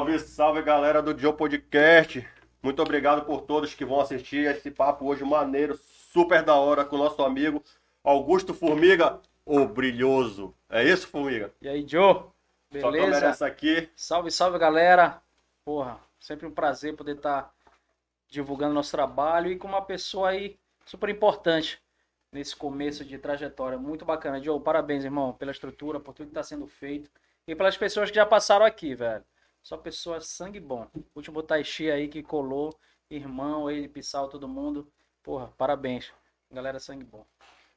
Salve, salve galera do Joe Podcast. Muito obrigado por todos que vão assistir esse papo hoje maneiro, super da hora com o nosso amigo Augusto Formiga, o brilhoso. É isso, Formiga? E aí, Joe? Só Beleza? essa aqui. Salve, salve, galera. Porra, sempre um prazer poder estar divulgando nosso trabalho e com uma pessoa aí super importante nesse começo de trajetória. Muito bacana. Joe, parabéns, irmão, pela estrutura, por tudo que está sendo feito e pelas pessoas que já passaram aqui, velho. Só pessoas sangue bom. Último Taishi aí que colou, irmão, ele, Pissal, todo mundo. Porra, parabéns. Galera, sangue bom.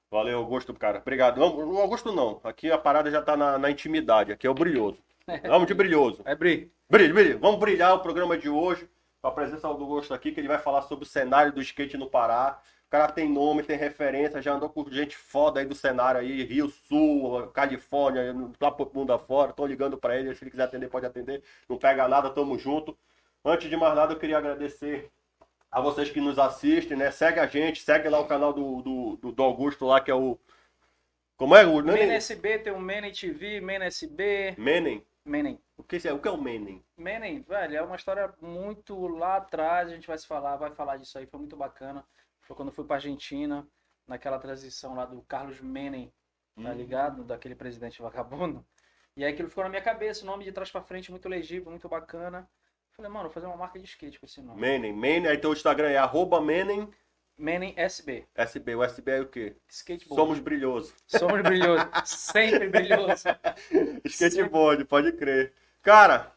Valeu, Augusto, cara. Obrigado. O Augusto não. Aqui a parada já tá na, na intimidade. Aqui é o brilhoso. Vamos de brilhoso. É, Bri. Brilho, brilho. Vamos brilhar o programa de hoje. Com a presença do Augusto aqui, que ele vai falar sobre o cenário do skate no Pará. O cara tem nome, tem referência, já andou com gente foda aí do cenário aí, Rio Sul, Califórnia, lá pro mundo afora. Tô ligando pra ele, se ele quiser atender, pode atender. Não pega nada, tamo junto. Antes de mais nada, eu queria agradecer a vocês que nos assistem, né? Segue a gente, segue lá o canal do, do, do, Augusto lá, que é o. Como é o Mena Menem? SB, tem o Mena TV, Mena SB, Menem? Menem. O que é, o que é o Menem? Menem, velho, é uma história muito lá atrás, a gente vai se falar, vai falar disso aí, foi muito bacana. Foi quando eu fui pra Argentina, naquela transição lá do Carlos Menem, tá Hum. ligado? Daquele presidente vagabundo. E aí aquilo ficou na minha cabeça, o nome de trás pra frente, muito legível, muito bacana. Falei, mano, vou fazer uma marca de skate com esse nome. Menem, Menem, aí teu Instagram é arroba Menem Menem SB, SB. O SB é o quê? skateboard. Somos brilhosos. Somos brilhosos, sempre brilhosos. Skateboard, pode crer. Cara,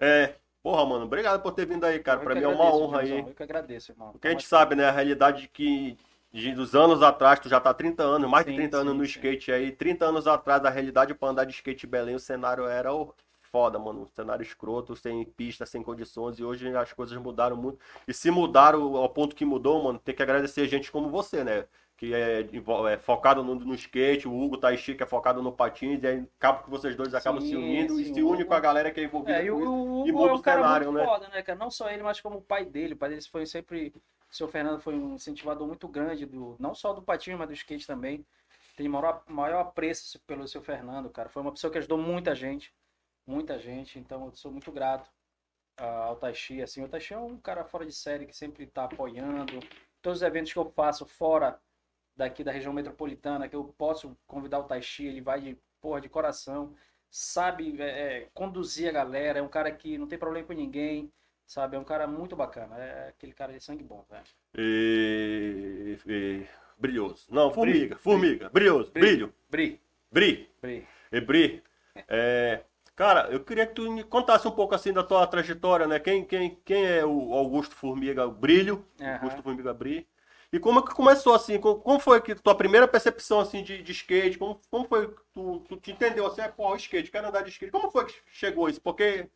é. Porra, mano, obrigado por ter vindo aí, cara. Que mim é uma agradeço, honra aí. Eu que agradeço, irmão. Porque a gente sabe, né, a realidade de que de, dos anos atrás, tu já tá 30 anos, mais de Sim, 30 anos sim, no sim. skate aí. 30 anos atrás, a realidade pra andar de skate em Belém, o cenário era o- foda, mano. Um cenário escroto, sem pista, sem condições. E hoje as coisas mudaram muito. E se mudaram ao ponto que mudou, mano, tem que agradecer gente como você, né? Que é, é focado no, no skate, o Hugo Taishi, que é focado no patins, e aí acaba que vocês dois acabam se Sim, unindo e sim, se o une com a galera que é envolvida É, e o, o e Hugo muda é um cara cenário, muito né? foda, né, cara? Não só ele, mas como o pai dele. O pai dele foi sempre. O seu Fernando foi um incentivador muito grande, do, não só do patinho, mas do skate também. Tem maior, maior apreço pelo seu Fernando, cara. Foi uma pessoa que ajudou muita gente. Muita gente. Então eu sou muito grato ao Taishi. Assim, o Taishi é um cara fora de série que sempre tá apoiando. Todos os eventos que eu faço fora daqui da região metropolitana, que eu posso convidar o Taishi, ele vai de, porra, de coração sabe é, é, conduzir a galera, é um cara que não tem problema com ninguém, sabe? É um cara muito bacana, é aquele cara de sangue bom, velho. E, e- brilhoso. Não, formiga, Bri- formiga, brilhoso, Bri- brilho, Bri, bri, Bri. e bri. É, cara, eu queria que tu me contasse um pouco assim da tua trajetória, né? Quem, quem, quem é o Augusto Formiga Brilho? Aham. Augusto Formiga Bri. E como é que começou assim? Como, como foi que tua primeira percepção assim de, de skate? Como, como foi que tu, tu te entendeu assim? É, pô, skate, quero andar de skate. Como foi que chegou isso? Porque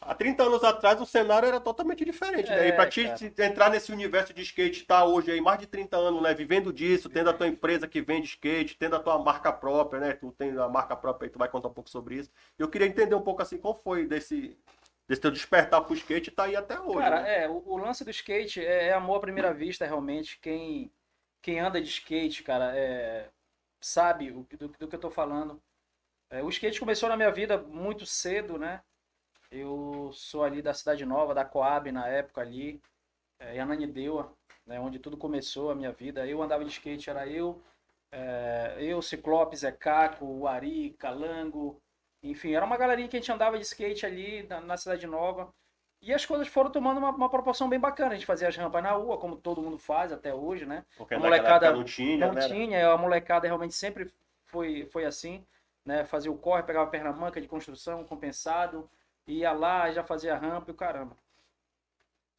há 30 anos atrás o cenário era totalmente diferente, né? E É, pra ti cara. se- entrar nesse universo de skate, tá hoje aí mais de 30 anos, né? Vivendo disso, tendo a tua empresa que vende skate, tendo a tua marca própria, né? Tu tem a marca própria aí, tu vai contar um pouco sobre isso. Eu queria entender um pouco assim, como foi desse, desse teu despertar pro skate tá aí até hoje. Cara, né? é, o, o lance do skate é, é amor à primeira vista, realmente. Quem, quem anda de skate, cara, é, sabe o, do, do que eu tô falando. É, o skate começou na minha vida muito cedo, né? Eu sou ali da Cidade Nova, da Coab na época ali, é, em Ananindeua, né, onde tudo começou a minha vida. Eu andava de skate, era eu, é, eu, Zé Caco, Ari, Calango, enfim, era uma galerinha que a gente andava de skate ali na, na Cidade Nova. E as coisas foram tomando uma, uma proporção bem bacana. A gente fazia as rampas na rua, como todo mundo faz até hoje, né? Porque a molecada não tinha, Não né? tinha, a molecada realmente sempre foi, foi assim, né? Fazia o corre, pegava a perna manca de construção, compensado, ia lá, já fazia a rampa e o caramba.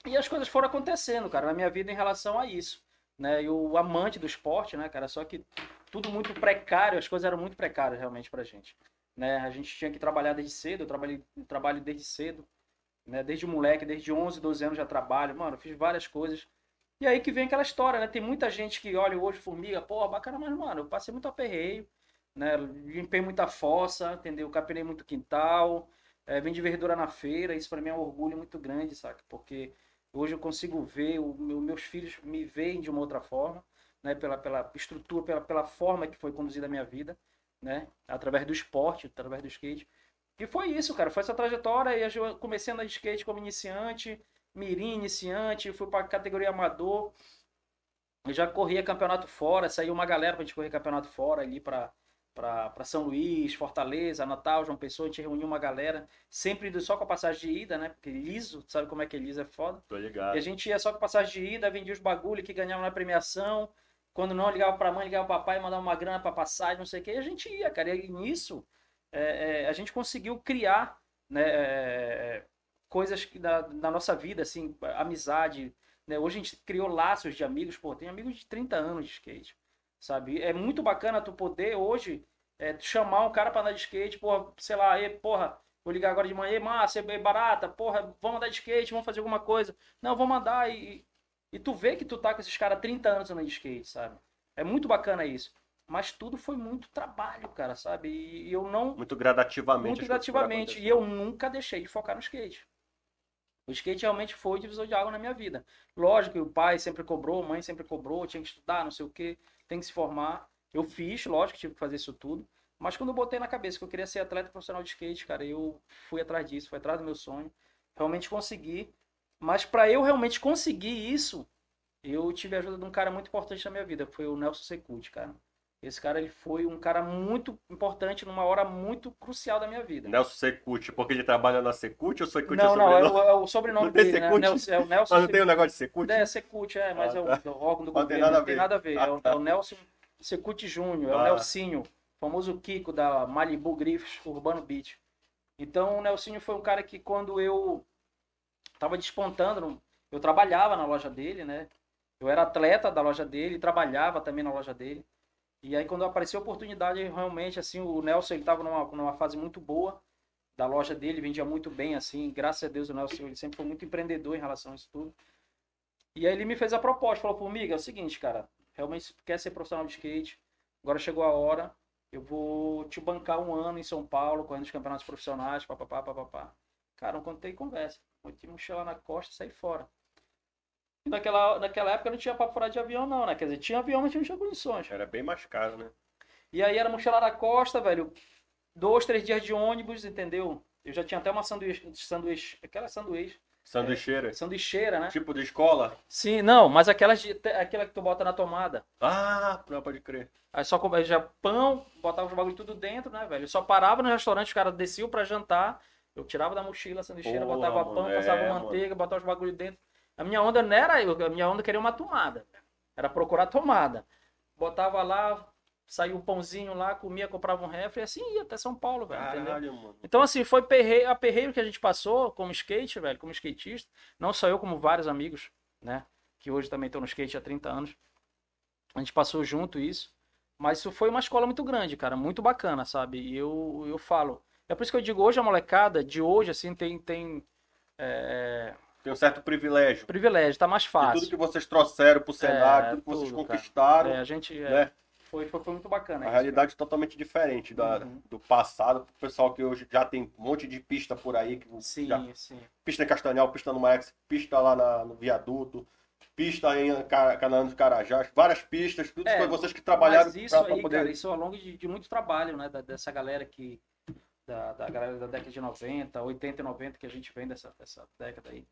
E as coisas foram acontecendo, cara, na minha vida em relação a isso, né? E o amante do esporte, né, cara? Só que tudo muito precário, as coisas eram muito precárias realmente pra gente, né? A gente tinha que trabalhar desde cedo, eu trabalhei, trabalho desde cedo, né? Desde moleque, desde 11, 12 anos já trabalho, mano, fiz várias coisas. E aí que vem aquela história, né? Tem muita gente que olha hoje formiga, porra, bacana, mas, mano, eu passei muito aperreio, né? Limpei muita fossa, entendeu? Capinei muito quintal, é, vendi verdura na feira, isso pra mim é um orgulho muito grande, saca? Porque hoje eu consigo ver, o, meu- meus filhos me veem de uma outra forma, né? Pela, pela estrutura, pela, pela forma que foi conduzida a minha vida, né? Através do esporte, através do skate. E foi isso, cara. Foi essa trajetória. E eu comecei a de skate como iniciante, mirim iniciante, fui pra categoria amador. Eu já corria campeonato fora, saiu uma galera pra gente correr campeonato fora ali pra, pra, pra São Luís, Fortaleza, Natal, João Pessoa. A gente reuniu uma galera, sempre indo só com a passagem de ida, né? Porque liso, sabe como é que é liso? É foda. Tô ligado. E a gente ia só com passagem de ida, vendia os bagulho que ganhava na premiação. Quando não, ligava pra mãe, ligava pro papai, mandava uma grana pra passagem, não sei o que. E a gente ia, cara. E nisso, é, é, a gente conseguiu criar né, é, coisas da, da nossa vida, assim, amizade. Né? Hoje a gente criou laços de amigos, pô, tem amigos de 30 anos de skate, sabe? É muito bacana tu poder hoje é, chamar um cara pra andar de skate, porra, sei lá, e, porra, vou ligar agora de manhã, massa, é barata, porra, vamos andar de skate, vamos fazer alguma coisa. Não, vamos andar e, e tu vê que tu tá com esses caras 30 anos andando de skate, sabe? É muito bacana isso. Mas tudo foi muito trabalho, cara, sabe? E eu não. Muito gradativamente. Muito gradativamente. E eu nunca deixei de focar no skate. O skate realmente foi o divisor de água na minha vida. Lógico que o pai sempre cobrou, a mãe sempre cobrou, tinha que estudar, não sei o quê, tem que se formar. Eu fiz, lógico, tive que fazer isso tudo. Mas quando eu botei na cabeça que eu queria ser atleta profissional de skate, cara, eu fui atrás disso, fui atrás do meu sonho. Realmente consegui. Mas para eu realmente conseguir isso, eu tive a ajuda de um cara muito importante na minha vida, foi o Nelson Secuti, cara. Esse cara ele foi um cara muito importante numa hora muito crucial da minha vida. Nelson Secuti, porque ele trabalha na Secuti ou Secuti não, é não, sobrenome? é o, é o sobrenome Não dele, né? Nelson- é o Nelson Mas não tem o negócio de Secuti? É, Secuti, é, mas Ah, é, o, tá. é o órgão do Não tem governo. nada não tem nada a ver. É o, Ah, é o Nelson Secuti Júnior, é o Ah. Nelsinho, famoso Kiko da Malibu Griffiths Urbano Beach. Então o Nelsinho foi um cara que quando eu tava despontando, eu trabalhava na loja dele, né? Eu era atleta da loja dele, trabalhava também na loja dele. E aí quando apareceu a oportunidade, realmente assim, o Nelson ele tava numa, numa fase muito boa da loja dele, vendia muito bem assim, graças a Deus o Nelson ele sempre foi muito empreendedor em relação a isso tudo. E aí ele me fez a proposta, falou, amiga, é o seguinte, cara, realmente quer ser profissional de skate, agora chegou a hora, eu vou te bancar um ano em São Paulo, correndo os campeonatos profissionais, papapá, papapá. Cara, não contei conversa. Meti mochila na costa e saí fora. E naquela, naquela época não tinha papo fora de avião, não, né? Quer dizer, tinha avião, mas não tinha condições. Era bem mais caro, né? E aí era mochila na costa, velho. Dois, três dias de ônibus, entendeu? Eu já tinha até uma sanduíche, sanduíche aquela sanduíche, Sanduicheira. sanduicheira, né? Tipo de escola? Sim, não, mas aquelas de, aquela que tu bota na tomada. Ah, não pode crer. Aí só comia já pão, botava os bagulho tudo dentro, né, velho? Eu só parava no restaurante, os caras desciam pra jantar, eu tirava da mochila a sanduicheira, Porra, botava mano, pão, é, passava mano. manteiga, botava os bagulho dentro. A minha onda não era eu, a minha onda queria uma tomada. Era procurar tomada. Botava lá, saía o pãozinho lá, comia, comprava um refri e assim ia até São Paulo, velho, entendeu? Caralho, mano. Então, assim, foi perreio, a perreio que a gente passou como skate, velho, como skatista. Não só eu, como vários amigos, né? Que hoje também estão no skate há 30 anos. A gente passou junto isso. Mas isso foi uma escola muito grande, cara. Muito bacana, sabe? E eu, eu falo. É por isso que eu digo, hoje a molecada de hoje, assim, tem, tem é, Tem um certo privilégio. privilégio, tá mais De fácil. tudo que vocês trouxeram pro cenário, É, tudo que vocês tudo, cara. conquistaram, É, a gente é, né? foi, foi, foi muito bacana. A isso, realidade é totalmente diferente da, Uhum. do passado. O pessoal que hoje já tem um monte de pista por aí. Que cara. Sim, já- sim. pista em Castanhal, pista no Max, pista lá na- no viaduto, pista em Ca- Canaã dos Carajás, várias pistas, tudo É, foi vocês que trabalharam Mas isso poder. cara, isso ao longo de, de muito trabalho, né? da- dessa galera que. Da, da galera da década de 90, 80 e 90, que a gente vem dessa, dessa década aí.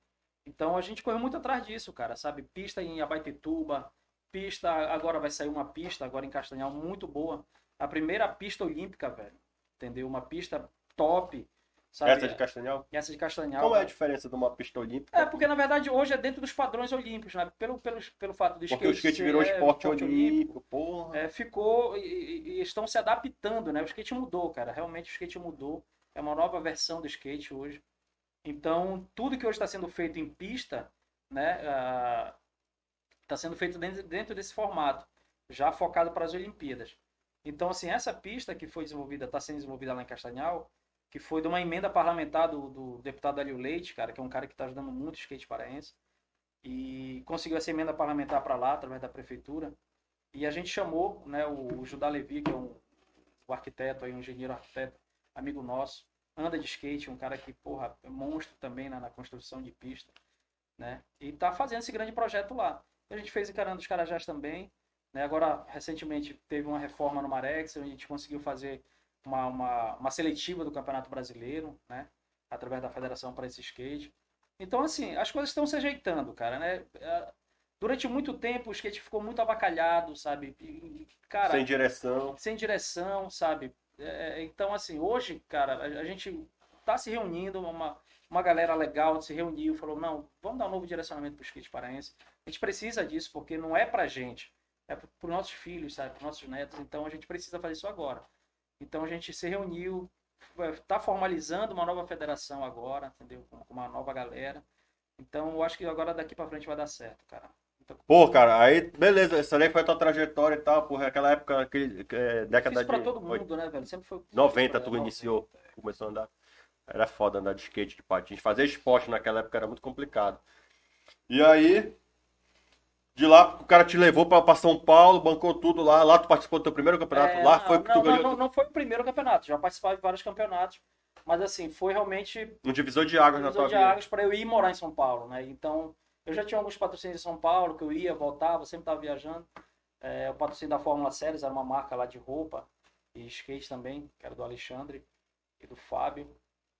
Então a gente correu muito atrás disso, cara, sabe? Pista em Abaitetuba, pista. Agora vai sair uma pista, agora em Castanhal, muito boa. A primeira pista olímpica, velho. Entendeu? Uma pista top. Sabe? Essa de Castanhal? Essa de Castanhal. Qual é a velho. diferença de uma pista olímpica? É, porque na verdade hoje é dentro dos padrões olímpicos, né? Pelo, pelo, pelo fato do Porque o skate virou é, esporte olímpico, porra. é, ficou e, e- estão se adaptando, né? O skate mudou, cara. Realmente o skate mudou. É uma nova versão do skate hoje. Então, tudo que hoje está sendo feito em pista, né? Está sendo feito dentro, dentro desse formato, já focado para as Olimpíadas. Então, assim, essa pista que foi desenvolvida, está sendo desenvolvida lá em Castanhal, que foi de uma emenda parlamentar do, do deputado Alio Leite, cara, que é um cara que está ajudando muito o skate paraense, e conseguiu essa emenda parlamentar para lá, através da prefeitura. E a gente chamou né, o, o Judá Levi, que é um, o arquiteto, aí, um engenheiro arquiteto, amigo nosso, anda de skate, um cara que, porra, é monstro também na, na construção de pista, né? E tá fazendo esse grande projeto lá. A gente fez encarando os Carajás também, né? Agora, recentemente, teve uma reforma no Marex, a gente conseguiu fazer uma, uma, uma seletiva do Campeonato Brasileiro, né? Através da federação para esse skate. Então, assim, as coisas estão se ajeitando, cara, né? É, durante muito tempo o skate ficou muito avacalhado, sabe? E, cara, Sem direção. sem direção, sabe? É, então, assim, hoje, cara, a, a gente tá se reunindo, uma, uma galera legal se reuniu, falou, não, vamos dar um novo direcionamento pro skate paraense. A gente precisa disso, porque não é pra gente, é para os nossos filhos, sabe? Pros nossos netos, então a gente precisa fazer isso agora. Então a gente se reuniu, tá formalizando uma nova federação agora, entendeu? Com uma nova galera. Então eu acho que agora daqui pra frente vai dar certo, cara. Então, Pô, cara, aí, beleza, essa aí foi a tua trajetória e tal, porra, aquela época, aquele, é, década Difícil pra de todo mundo, né, velho? Sempre foi. 90 tu 90. iniciou, começou a andar. Era foda andar de skate, de patins. Fazer esporte naquela época era muito complicado. E aí, de lá, o cara te levou pra, pra São Paulo, bancou tudo lá. Lá tu participou do teu primeiro campeonato. É, lá não, foi que tu não, ganhou não, não, foi o primeiro campeonato, já participava de vários campeonatos. Mas assim, foi realmente um divisor de águas na divisor tua de vida. águas para eu ir morar em São Paulo, né? Então, eu já tinha alguns patrocínios em São Paulo, que eu ia, voltava, sempre estava viajando. É, o patrocínio da Fórmula Séries era uma marca lá de roupa e skate também, que era do Alexandre e do Fábio.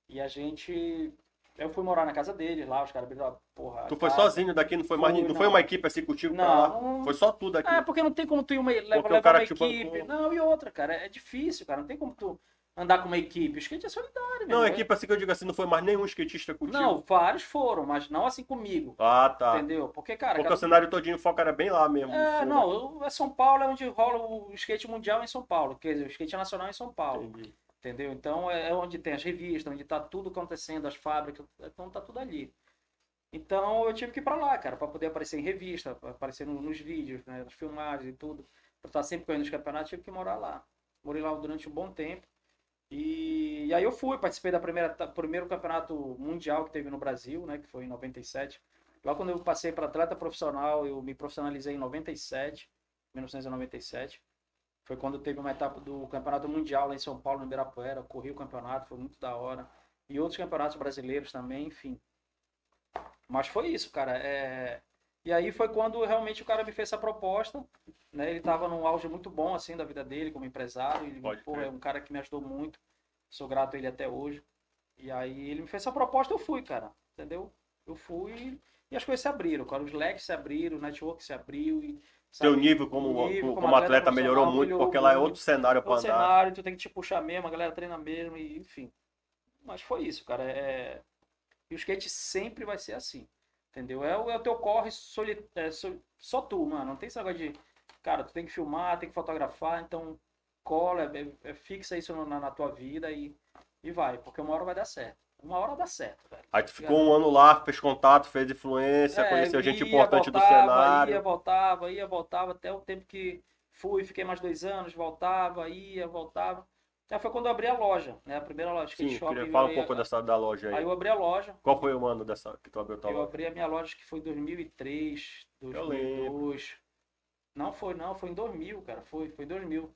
E a gente. Eu fui morar na casa deles lá, os caras abriram porra. a Tu foi casa. sozinho daqui, não foi mais Fui, Não foi não. uma equipe assim contigo pra Não, lá? não- Foi só tu daqui. É, porque não tem como tu ir uma, levar, Porque o levar cara uma equipe. bancou. Não, e outra, cara, é difícil, cara. Não tem como tu andar com uma equipe. O skate é solidário, Não, irmão. equipe assim que eu digo assim, não foi mais nenhum skatista contigo. Não, vários foram, mas não assim comigo. Ah, tá. Entendeu? Porque, cara. Porque cada- o cenário todinho o foco era bem lá mesmo. É, sul, não, eu- é São Paulo é onde rola o skate mundial em São Paulo, quer dizer, o skate nacional em São né? Paulo, Entendi. entendeu? Então é onde tem as revistas, onde tá tudo acontecendo, as fábricas, então tá tudo ali. Então eu tive que ir pra lá, cara, pra poder aparecer em revista, aparecer no- nos vídeos, né, nas filmagens e tudo, pra estar sempre correndo nos campeonatos, tive que morar lá. Morei lá durante um bom tempo. E, e aí eu fui, participei da primeira primeiro campeonato mundial que teve no Brasil, né, que foi em 97. Lá quando eu passei para atleta profissional, eu me profissionalizei em 97, 1997. Foi quando teve uma etapa do Campeonato Mundial lá em São Paulo, no Ibirapuera. Eu corri o campeonato, foi muito da hora. E outros campeonatos brasileiros também, enfim. Mas foi isso, cara. É... E aí foi quando realmente o cara me fez essa proposta. Né? Ele estava num auge muito bom assim da vida dele como empresário. Ele Pode pô, é um cara que me ajudou muito. Sou grato a ele até hoje. E aí ele me fez essa proposta, eu fui, cara. Entendeu? Eu fui e as coisas se abriram, cara. Os leques se abriram, o network se abriu. E, Teu sabe, nível como, nível como, como atleta atleta melhorou muito, melhorou porque lá é muito. outro cenário pra o andar. cenário, tu tem que te puxar mesmo, a galera treina mesmo, e enfim. Mas foi isso, cara. É... E o skate sempre vai ser assim. Entendeu? É o, é o teu corre soli... é, so- só tu, mano. Não tem esse negócio de. Cara, tu tem que filmar, tem que fotografar, então cola, é, é- fixa isso na, na tua vida e, e vai, porque uma hora vai dar certo. Uma hora dá certo, velho. Aí tu ficou um ano lá, fez contato, fez influência, É, conheceu gente ia, importante do voltava, cenário. Ia, voltava, ia, voltava, até o tempo que fui, fiquei mais dois anos, voltava, ia, voltava. Aí foi quando eu abri a loja, né? A primeira loja, skate Sim, shop. falar um eu- pouco dessa da loja aí. Aí eu abri a loja, Qual foi o ano dessa que tu abriu tua eu loja? abri a minha loja que foi em 2003, Eu 2002. Não foi não, foi em 2000, cara, foi, foi em 2000.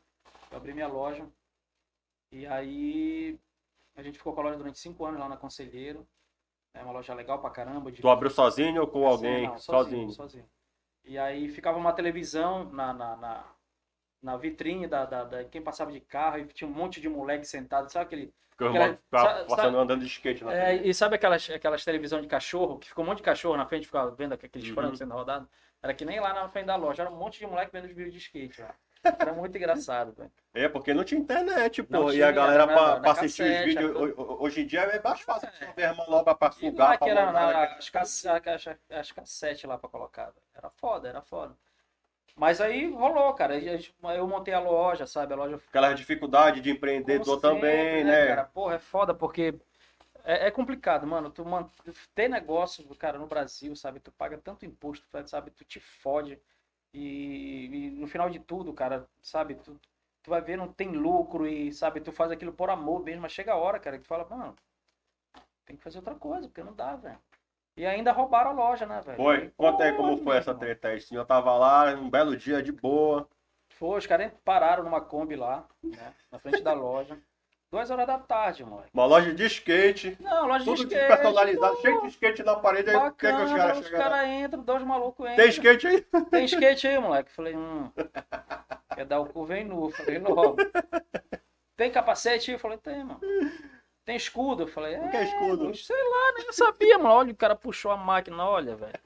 Eu abri minha loja. E aí a gente ficou com a loja durante cinco anos lá na Conselheiro. É uma loja legal pra caramba. De Tu abriu sozinho ou com alguém? Não, sozinho. sozinho. E aí ficava uma televisão na, na, na, na vitrine da, da, da- quem passava de carro e tinha um monte de moleque sentado, sabe aquele. Aquela- sabe- passando andando de skate na É, e sabe aquelas, aquelas televisão de cachorro, que ficou um monte de cachorro na frente, ficava vendo aqueles Uhum. frangos sendo rodados? Era que nem lá na frente da loja, era um monte de moleque vendo os vídeos de skate lá. Era muito engraçado, velho. É, porque não tinha internet, pô. E a galera era pra, pra assistir os vídeos. Hoje em dia é mais fácil de ver a manobra pra sugar, lá pra que era né? as, as, as cassete lá pra colocar. Era foda, era foda. Mas aí rolou, cara. Eu montei a loja, sabe? A loja Aquela dificuldade de empreendedor sempre, também, né? Cara, porra, é foda porque é, é complicado, mano. Tu man... ter negócio, cara, no Brasil, sabe? Tu paga tanto imposto, sabe? Tu te fode. E, e no final de tudo, cara, sabe? Tu, tu vai ver, não tem lucro e, sabe? Tu faz aquilo por amor mesmo, mas chega a hora, cara, que tu fala, mano, tem que fazer outra coisa, porque não dá, velho. E ainda roubaram a loja, né, velho? Foi. Conta aí como foi essa treta aí. O senhor tava lá, um belo dia de boa. Foi, os caras pararam numa Kombi lá, né? Na frente da loja. Duas horas da tarde, moleque. Uma loja de skate. Não, loja Tudo de skate. personalizado, pô. cheio de skate na parede. Aí o que, é que os Bacana, caras os chegaram? caras entram, dois malucos entram. Tem skate aí? Tem skate aí, moleque. Falei, hum. Quer dar o cu, vem nu. Falei, logo. tem capacete? Eu falei, tem, mano. Tem escudo? Eu falei, é. O que é escudo? Sei lá, nem sabia, mano. Olha, o cara puxou a máquina, olha, velho.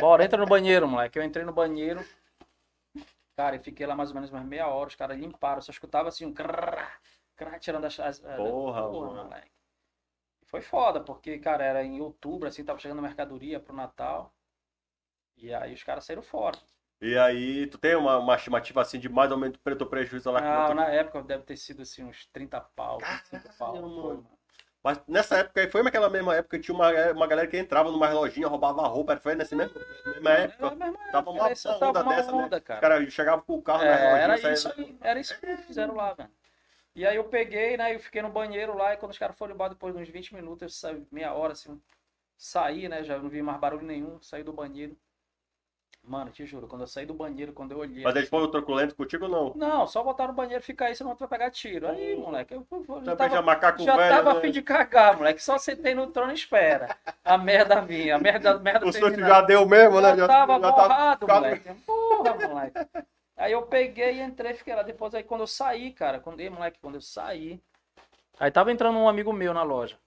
Bora, entra no banheiro, moleque. Eu entrei no banheiro. Cara, e fiquei lá mais ou menos umas meia hora. Os caras limparam. Só escutava assim um crrr, crrr, tirando as. as as- Porra, mano. moleque. Foi foda, porque, cara, era em outubro, assim, tava chegando mercadoria pro Natal. E aí os caras saíram fora. E aí, tu tem uma, uma estimativa assim de mais ou menos preto prejuízo lá Não, botou? na época deve ter sido assim, uns 30 pau, 25 pau. Foi, mano. Mas nessa época aí, foi naquela mesma época que tinha uma, uma galera que entrava numa lojinha, roubava roupa, foi nessa mesma, mesma época. Era mesma Tava uma era isso, onda tava uma dessa, né? onda, Os cara. caras chegavam com o carro na É, era lojinha, isso aí, era isso que fizeram lá, velho. E aí eu peguei, né, eu fiquei no banheiro lá, e quando os caras foram embora, depois de uns 20 minutos, eu saí, meia hora, assim, saí, né, já não vi mais barulho nenhum, saí do banheiro. Mano, te juro, quando eu saí do banheiro, quando eu olhei... Mas eles foram truculento contigo ou não? Não, só botar no banheiro e ficar aí, senão tu vai pegar tiro. Aí, moleque, eu, eu, eu já já tava, macaco já velho, tava né? a fim de cagar, moleque. Só sentei no trono e espera. A merda vinha, a merda, a merda O susto já deu mesmo, né? Já tava já borrado, tava- moleque. Porra, moleque. Aí eu peguei e entrei, fiquei lá. Depois aí quando eu saí, cara, quando, ei, moleque, quando eu saí. Aí tava entrando um amigo meu na loja.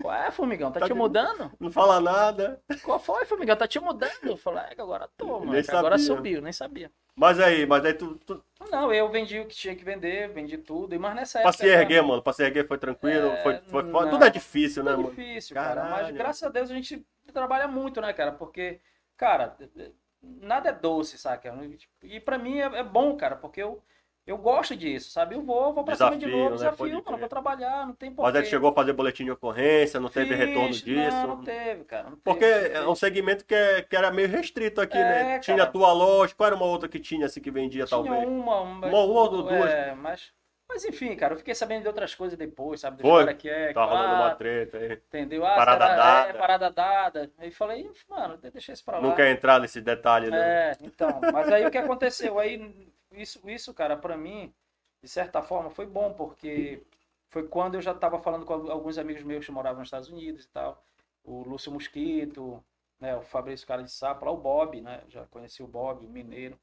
Qual é, Formigão? Tá, Tá te mudando? Não fala nada. Qual foi, Formigão? Tá te mudando? Eu falei, é agora tô, moleque. Agora subiu, nem sabia. Mas aí, mas aí tu, tu Não, eu vendi o que tinha que vender, vendi tudo. e Mas nessa pra época. se erguer, mano, pra se erguer foi tranquilo, É, foi, foi não. Tudo é difícil, né, É mano? difícil, cara. Mas Caralho. graças a Deus a gente trabalha muito, né, cara? Porque, cara, nada é doce, saca? E pra mim é, é bom, cara, porque eu, eu gosto disso, sabe? Eu vou, vou pra cima de Desafio, novo, né? desafio, Pode mano, vou trabalhar, não tem porquê. Mas tu chegou a fazer boletim de ocorrência, não teve Fiz, retorno disso. Não, não teve, cara. não Porque teve, é teve. um segmento que, é- que era meio restrito aqui, É, né? cara. Tinha a tua loja, qual era uma outra que tinha assim que vendia, Tinha talvez? uma, uma, Uma ou duas. É, mas, mas enfim, cara, eu fiquei sabendo de outras coisas depois, sabe? Do Foi? que é, Tá rolando uma treta aí. entendeu? Ah, Parada será- dada. É, parada dada. Aí falei, mano, deixa isso pra lá. Não quer entrar nesse detalhe, né? É, então, mas aí o que aconteceu? Aí, isso, isso, cara, pra mim, de certa forma, foi bom, porque foi quando eu já tava falando com alguns amigos meus que moravam nos Estados Unidos e tal. O Lúcio Mosquito, né, o Fabrício Cara de Sapo, lá o Bob, né? Já conheci o Bob, o mineiro.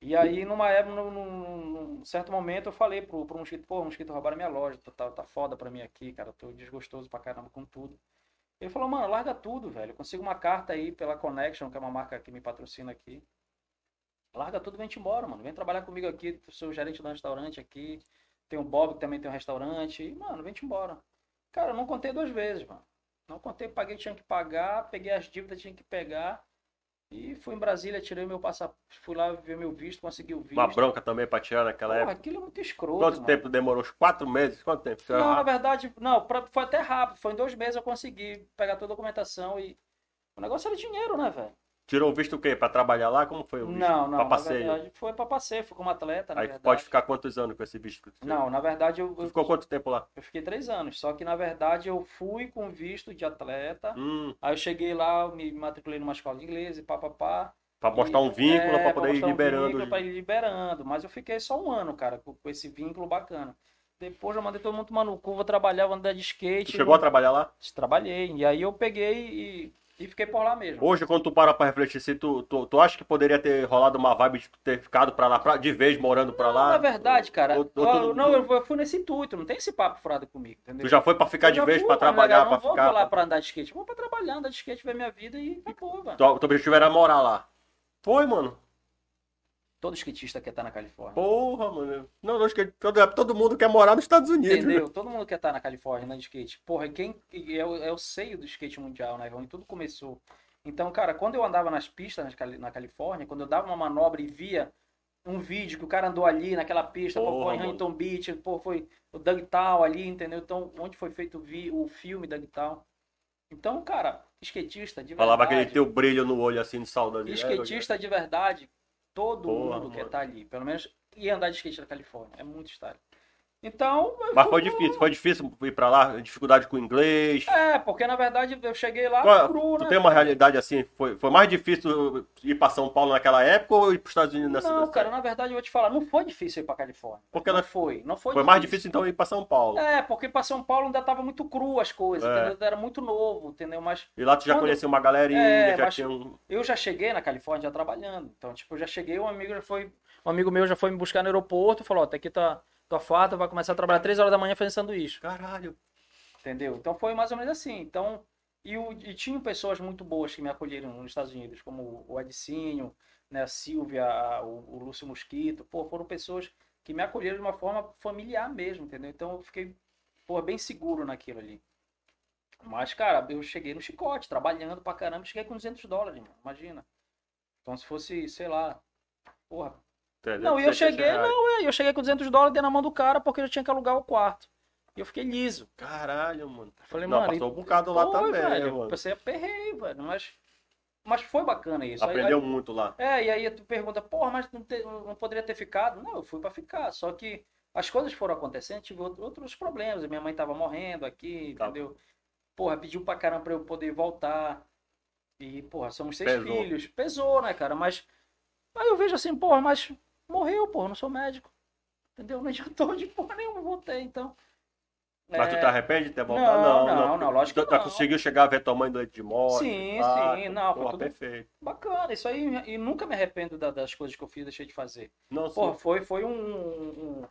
E aí, numa época, num, num- num certo momento, eu falei pro, pro Mosquito, pô, Mosquito, roubaram minha loja, tá, tá, tá foda pra mim aqui, cara, tô desgostoso pra caramba com tudo. Ele falou, mano, larga tudo, velho. Eu consigo uma carta aí pela Connection, que é uma marca que me patrocina aqui. Larga tudo e vem-te embora, mano. Vem trabalhar comigo aqui, sou gerente do restaurante aqui. Tem o Bob que também tem um restaurante. E, mano, vem-te embora. Cara, eu não contei duas vezes, mano. Não contei, paguei, tinha que pagar, peguei as dívidas, tinha que pegar. E fui em Brasília, tirei meu passaporte, fui lá ver meu visto, consegui o visto. Uma bronca também pra tirar naquela Porra, época. aquilo é muito escroto, Quanto mano. tempo demorou? Uns quatro meses? Quanto tempo? Foi Não, na rápido. verdade, não, pra- foi até rápido. Foi em dois meses eu consegui pegar toda a documentação e. O negócio era dinheiro, né, velho? Tirou o visto o quê? Pra trabalhar lá? Como foi o visto? Não, não. Pra Na passeio. verdade, foi pra passeio, fui como atleta, na Aí verdade. pode ficar quantos anos com esse visto? Não, na verdade eu, eu, ficou quanto tempo lá? eu fiquei três anos. Só que na verdade eu fui com visto de atleta. Hum, Aí eu cheguei lá, eu me matriculei numa escola de inglês e papapá. pra mostrar um vínculo, é, pra poder ir mostrar um liberando. vínculo, pra ir liberando. Mas eu fiquei só um ano, cara, com, com esse vínculo bacana. Depois eu mandei todo mundo tomar no cu, vou trabalhar, vou andar de skate. Tu chegou a trabalhar lá? Trabalhei. E aí eu peguei e, e fiquei por lá mesmo. Hoje, quando tu para pra refletir, se tu, tu, tu acha que poderia ter rolado uma vibe de ter ficado pra lá, pra- de vez morando pra Não, lá? na verdade, cara, Ou- ou eu- tu- não, eu, fui nesse intuito, não tem esse papo furado comigo, entendeu? Tu já foi pra ficar Eu de vez, fui, pra trabalhar, eu pra não vou ficar? lá pra andar de skate, vou pra trabalhar, andar de skate, ver minha vida e acabou, mano. Teu objetivo era morar lá. Foi, mano. Todo skatista quer estar na Califórnia. Porra, mano. Não, não, todo, todo mundo quer morar nos Estados Unidos. Entendeu? Todo mundo quer estar na Califórnia andando de skate. Porra, quem é o, é o seio do skate mundial, né? Onde tudo começou. Então, cara, quando eu andava nas pistas na Cali- na Califórnia, quando eu dava uma manobra e via um vídeo que o cara andou ali naquela pista, pô, Porra, foi em. Huntington Beach, pô, foi o Dugtown ali, entendeu? Então, onde foi feito o, vi, o filme Dugtown. Então, cara, skatista de Falava verdade. aquele teu brilho no olho assim de saudade. Skatista de verdade, todo mundo quer mano. estar ali. Pelo menos ir andar de skate na Califórnia. É muito style. Então. Mas foi difícil, foi difícil ir pra lá, dificuldade com o inglês. É, porque na verdade eu cheguei lá Qual- cru, tu né? tem uma realidade assim, foi, foi mais difícil ir pra São Paulo naquela época ou ir pros Estados Unidos nessa Não, nessa cara, época? na verdade eu vou te falar, não foi difícil ir pra Califórnia. Porque não ela- foi, não foi. Foi mais difícil então ir pra São Paulo. É, porque pra São Paulo ainda tava muito cru as coisas, É. entendeu? Era muito novo, entendeu? Mas E lá tu já Quando- conhecia uma galerinha, É, já tinha um. eu já cheguei na Califórnia já trabalhando. Então, tipo, eu já cheguei, um amigo já foi. Um amigo meu já foi me buscar no aeroporto e falou, ó, tá aqui tá, tua farta, vai começar a trabalhar 3 horas da manhã fazendo sanduíche. Caralho. Entendeu? Então foi mais ou menos assim. Então, e, o, e tinham pessoas muito boas que me acolheram nos Estados Unidos, como o Edicinho, né, a Silvia, a- o, o Lúcio Mosquito. Pô, foram pessoas que me acolheram de uma forma familiar mesmo, entendeu? Então eu fiquei, pô, bem seguro naquilo ali. Mas, cara, eu cheguei no chicote, trabalhando pra caramba, cheguei com 200 dólares, mano, imagina. Então se fosse, sei lá, porra. Não, e eu 300 cheguei, reais. não, é, eu cheguei com 200 dólares, dei na mão do cara porque eu tinha que alugar o quarto. E eu fiquei liso. Caralho, mano. Falei, Não, mano, passou um bocado lá foi, também, velho. mano. Eu pensei, aperrei, velho, mas, mas foi bacana isso. Aprendeu aí- muito lá. é, e aí tu pergunta, porra, mas não, te- não poderia ter ficado? Não, eu fui pra ficar, só que as coisas foram acontecendo, tive outro- outros problemas. Minha mãe tava morrendo aqui, Tá. entendeu? Porra, pediu pra caramba pra eu poder voltar. E, porra, somos seis Pesou. filhos. Pesou, né, cara? Mas aí eu vejo assim, porra, mas morreu, porra, não sou médico. Entendeu? Não adiantou de porra nenhuma, voltei, então. Mas tu É, tá arrepende de ter voltado? Não, Não, não, não, lógico Tu que tá não. conseguiu chegar a ver tua mãe doente de morte? Sim, sim, não, Porra, tudo- perfeito. Bacana, isso aí, e nunca me arrependo da- das coisas que eu fiz, deixei de fazer. Não. Porra, foi, foi um- um,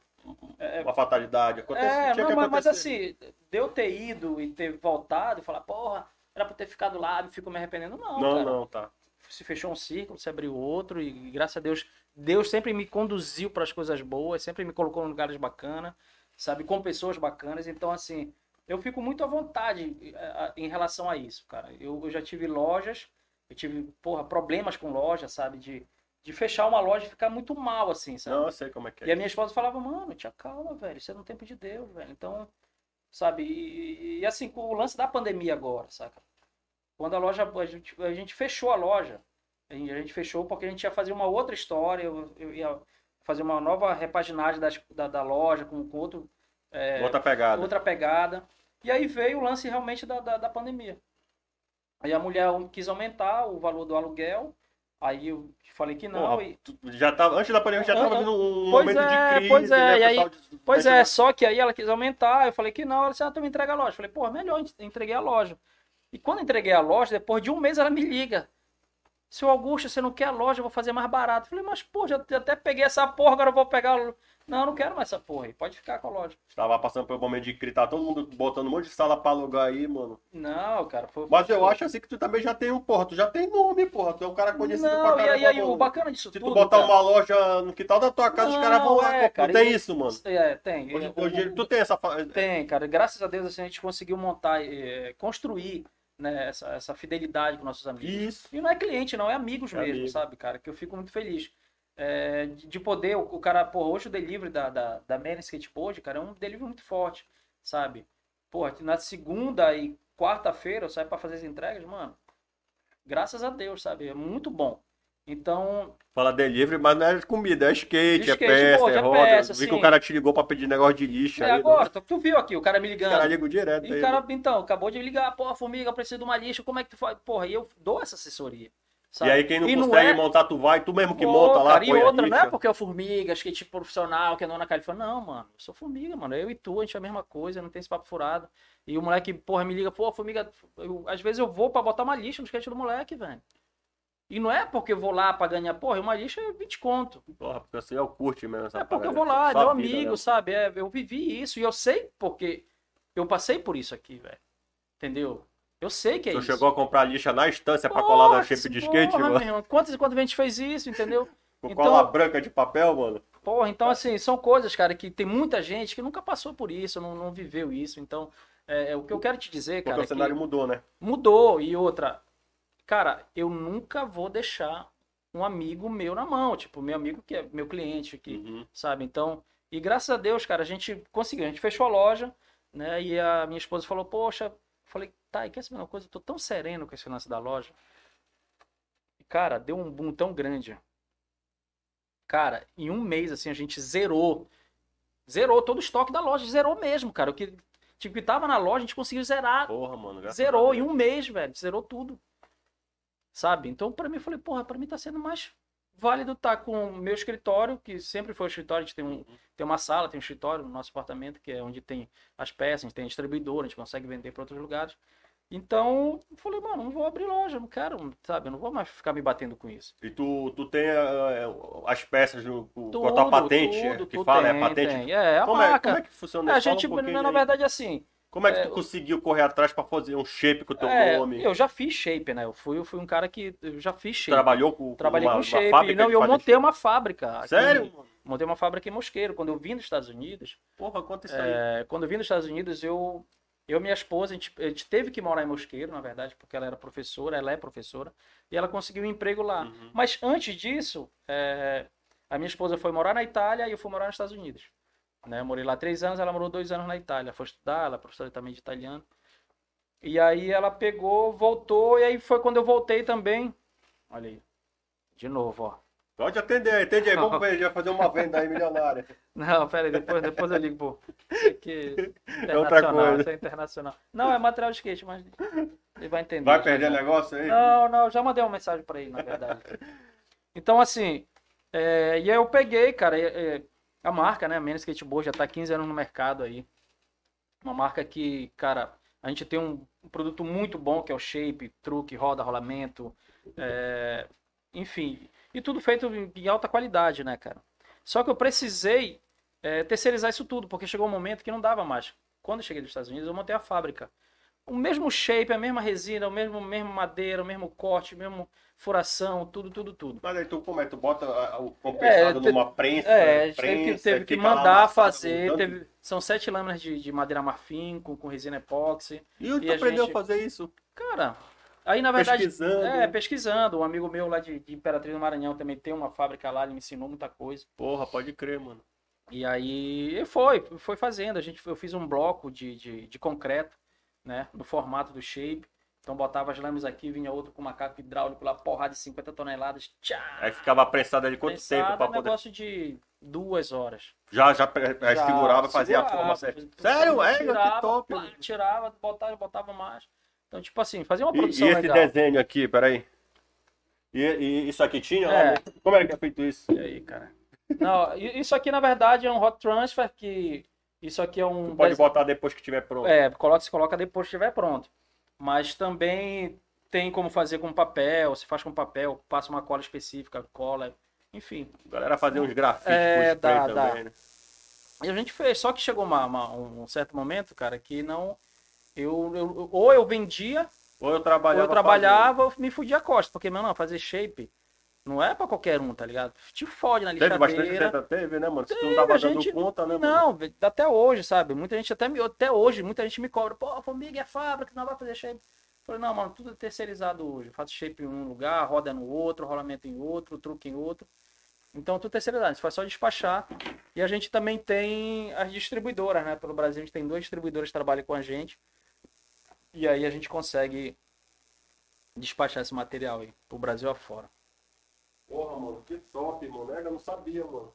é, Uma fatalidade. Acontece, É, tinha não, mas, assim, de eu ter ido e ter voltado e falar, porra, era pra ter ficado lá, me fico me arrependendo. Não, Não, não, tá. Se fechou um círculo, se abriu outro e graças a Deus, Deus sempre me conduziu para as coisas boas, sempre me colocou em lugares bacanas, sabe, com pessoas bacanas. Então, assim, eu fico muito à vontade eh, em relação a isso, cara. Eu, eu já tive lojas, eu tive, porra, problemas com loja, sabe, de, de fechar uma loja e ficar muito mal, assim, sabe? Não, eu sei como é que é. E a minha esposa falava, mano, tinha calma, velho, isso é no tempo de Deus, velho. Então, sabe, e, e, assim, com o lance da pandemia agora, saca? Quando a loja, a gente, a gente fechou a loja, a gente, a gente fechou porque a gente ia fazer uma outra história, eu, eu ia fazer uma nova repaginagem das, da, da loja com, com outro, é, Outra pegada. outra pegada. E aí veio o lance realmente da, da, da pandemia. Aí a mulher quis aumentar o valor do aluguel, aí eu falei que não, Porra, e, já tava, antes da pandemia já tava Ah, vindo um pois momento é, de crise, pois é, né? e aí- de- Pois é, só que aí ela quis aumentar, eu falei que não, ela disse, ah, tu me entrega a loja. Eu falei, pô, melhor, entreguei a loja. E quando entreguei a loja, depois de um mês ela me liga. Seu Augusto, você não quer a loja, eu vou fazer mais barato. Eu falei, mas pô, já até peguei essa porra, agora eu vou pegar. a Não, eu não quero mais essa porra aí, pode ficar com a loja. Tava passando pelo momento de tá todo mundo botando um monte de sala pra alugar aí, mano. Não, cara, foi. Mas eu acho assim que tu também já tem um, porra, tu já tem nome, porra. Tu é um cara conhecido pra Não, e caramba. aí, aí o bacana disso Se tu tudo. botar cara, uma loja no quintal da tua casa, os Não, caras vão lá. é, cara, não tem e- isso, mano. É, tem. Hoje, hoje tu tem essa. Tem, cara. Graças a Deus assim, a gente conseguiu montar, eh, construir né, essa, essa fidelidade com nossos amigos. Isso. E não é cliente, não, é amigos É mesmo, amigo. sabe, cara? Que eu fico muito feliz. É, de de poder, o, o cara, porra, hoje o delivery da, da, da Man Skateboard, cara, é um delivery muito forte, sabe? Porra, na segunda e quarta-feira eu saio pra fazer as entregas, mano. Graças a Deus, sabe? É muito bom. Então, Fala delivery, mas não é comida, é skate, é skate, peça, pô, é é roda. peça, Vi que o cara te ligou pra pedir negócio de lixo é aí. agora, tu, tu viu aqui, o cara me ligando. caras ligam direto E aí. o cara, né? então, acabou de ligar, porra, formiga, eu preciso de uma lixa, como é que tu faz? Porra, e eu dou essa assessoria. E sabe? aí quem não E consegue é- montar, tu vai, tu mesmo que Pô, monta lá, cara, e outra, não é porque é o formiga, skate profissional, que é na cara. Falou, não, mano, eu sou formiga, mano. Eu e tu, a gente é a mesma coisa, não tem esse papo furado. E o moleque, porra, me liga, pô, formiga. eu- às vezes eu vou pra botar uma lixa no skate do moleque, velho. E não é porque eu vou lá pra ganhar, porra, uma lixa é 20 conto. Porra, porque assim é o curte mesmo. Essa É porque eu vou lá, é meu vida, amigo, né? sabe? É, eu vivi isso e eu sei porque eu passei por isso aqui, velho. Entendeu? Eu sei que é Tu isso. chegou a comprar lixa na estância pra Porra, colar na shape de porra, skate, meu mano? irmão, Quantas e quantas vezes a gente fez isso, entendeu? Com Então- cola branca de papel, mano. Porra, então assim, são coisas, cara, que tem muita gente que nunca passou por isso, não, não viveu isso. Então, é, é o que eu quero te dizer, Porque cara, o é cenário que mudou, né? mudou. E outra, cara, eu nunca vou deixar um amigo meu na mão, tipo, meu amigo que é meu cliente aqui, Uhum. sabe? Então, e graças a Deus, cara, a gente conseguiu, a gente fechou a loja, né? E a minha esposa falou, poxa, falei, tá, e quer saber uma coisa? Eu tô tão sereno com esse lance da loja. E, cara, deu um boom tão grande. Cara, em um mês, assim, a gente zerou. Zerou todo o estoque da loja, zerou mesmo, cara. O que, tipo, que tava na loja, a gente conseguiu zerar. Porra, mano. Zerou em um mês, velho. Zerou tudo. Sabe? Então, pra mim, eu falei, porra, pra mim tá sendo mais válido estar com o meu escritório, que sempre foi o escritório. A gente tem, um, tem uma sala, tem um escritório no nosso apartamento, que é onde tem as peças, a gente tem distribuidor, a gente consegue vender para outros lugares. Então, eu falei, mano, não vou abrir loja, não quero, sabe? Eu não vou mais ficar me batendo com isso. E tu, tu tem eh, as peças com Tudo, com a tua patente, tudo, é, que fala, é tem, patente? tem. É, a como, é, marca. como é que funciona É, a gente, um na aí. verdade, assim, Como é que é, tu conseguiu correr atrás pra fazer um shape com o teu é, nome? eu já fiz shape, né? Eu fui, eu fui um cara que eu já fiz shape. Trabalhou com, Trabalhei uma, com uma shape. fábrica não, eu montei uma fábrica. aqui. Sério? mano? Montei uma fábrica em Mosqueiro. Quando eu vim dos Estados Unidos, Porra, conta isso aí. é, quando eu vim dos Estados Unidos, eu, eu e minha esposa, a gente, a gente teve que morar em Mosqueiro, na verdade, porque ela era professora, ela é professora, e ela conseguiu um emprego lá. Uhum. Mas antes disso, é, a minha esposa foi morar na Itália e eu fui morar nos Estados Unidos. Né? Eu morei lá três anos, ela morou dois anos na Itália. Foi estudar, ela é professora também de italiano. E aí ela pegou, voltou, e aí foi quando eu voltei também. Olha aí. De novo, ó. Pode atender, atende aí. Vamos ver, já fazer uma venda aí milionária. Não, pera aí, depois, depois eu ligo, pô. Que É outra internacional, coisa. isso é internacional. Não, é material de skate, mas ele vai entender. Vai perder já. negócio aí? Não, não, já mandei uma mensagem pra ele, na verdade. Então, assim, é, e aí eu peguei, cara, é, é, a marca, né, Menos Skateboard, já tá 15 anos no mercado aí. Uma marca que, cara, a gente tem um, um produto muito bom, que é o shape, truque, roda, rolamento, é, enfim, e tudo feito em alta qualidade, né, cara? Só que eu precisei é, terceirizar isso tudo, porque chegou um momento que não dava mais. Quando eu cheguei dos Estados Unidos, eu montei a fábrica. O mesmo shape, a mesma resina, o mesmo, mesmo madeira, o mesmo corte, o mesmo furação, tudo, tudo, tudo. Mas aí tu, como é? Tu bota o compensado É, te- numa prensa, É, a gente teve que, prensa, teve que mandar fazer. teve- são sete lâminas de, de madeira marfim com, com resina epóxi. E onde tu aprendeu gente- a fazer isso? Cara, aí na verdade. Pesquisando. É, pesquisando. Um amigo meu lá de, de Imperatriz do Maranhão também tem uma fábrica lá, ele me ensinou muita coisa. Porra, pode crer, mano. E aí foi, foi fazendo. A gente, eu fiz um bloco de, de, de concreto, né? No formato do shape. Então botava as lâminas aqui, vinha outro com macaco hidráulico lá, porrada de 50 toneladas. Tchá! Aí ficava prensado ali quanto tempo pra é poder... negócio de duas horas. Já, já, pre- aí Já segurava, fazia a forma certa. Sério? É, tirava, que top. tirava, botava, botava mais. Então, tipo assim, fazia uma E, produção e esse legal. desenho aqui, peraí. E, e isso aqui tinha lá? É. né? Como é que é feito isso? E aí, cara? Não, isso aqui na verdade é um hot transfer que isso aqui é um Tu pode des- botar depois que tiver pronto. é, coloca, se coloca depois que estiver pronto. Mas também tem como fazer com papel, se faz com papel, passa uma cola específica, cola, enfim. A galera fazia uns grafites É, com spray dá, dá. também, né? E a gente fez, só que chegou uma- uma- um certo momento, cara, que não eu, eu- ou eu vendia Ou eu Ou trabalhava eu trabalhava, eu me fudia a costa, porque, meu, não, fazer shape não é pra qualquer um, tá ligado? Te fode na fazendo. Teve bastante lixadeira. treta, teve, né, mano? Se tu não Teve, tava a dando gente- conta, né, mano? Não, até hoje, sabe? Muita gente até, me- até hoje, muita gente me cobra, pô, Formiga é fábrica, não vai fazer shape. Eu falei, não, mano, tudo é terceirizado hoje. Eu faço shape em um lugar, roda no outro, rolamento em outro, truque em outro. Então tudo terceirizado, você faz só despachar. E a gente também tem as distribuidoras, né? Pelo Brasil a gente tem duas distribuidoras que trabalham com a gente. E aí a gente consegue despachar esse material aí, pro Brasil afora. Porra, mano, que top, mano. Eu não sabia, mano.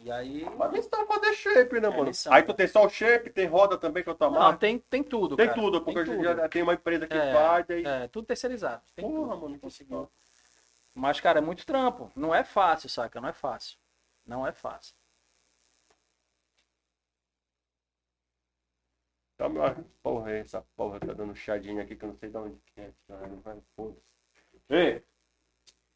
E aí. Mas eles estão fazer shape, né, É, mano? são, Aí tu tem só o shape, tem roda também que eu tô Não, tem, tem tudo. Tem cara. tudo, porque Tem tudo. dia tem uma empresa que É, faz, aí. É, tudo terceirizado. Tem Porra, tudo. mano, conseguiu. Mas, cara, é muito trampo. Não é fácil, saca? Não é fácil. Não é fácil. Tá, meu- Porra, essa porra tá dando chadinha aqui que eu não sei de onde que é. Cara, vai, foda-se. Ei,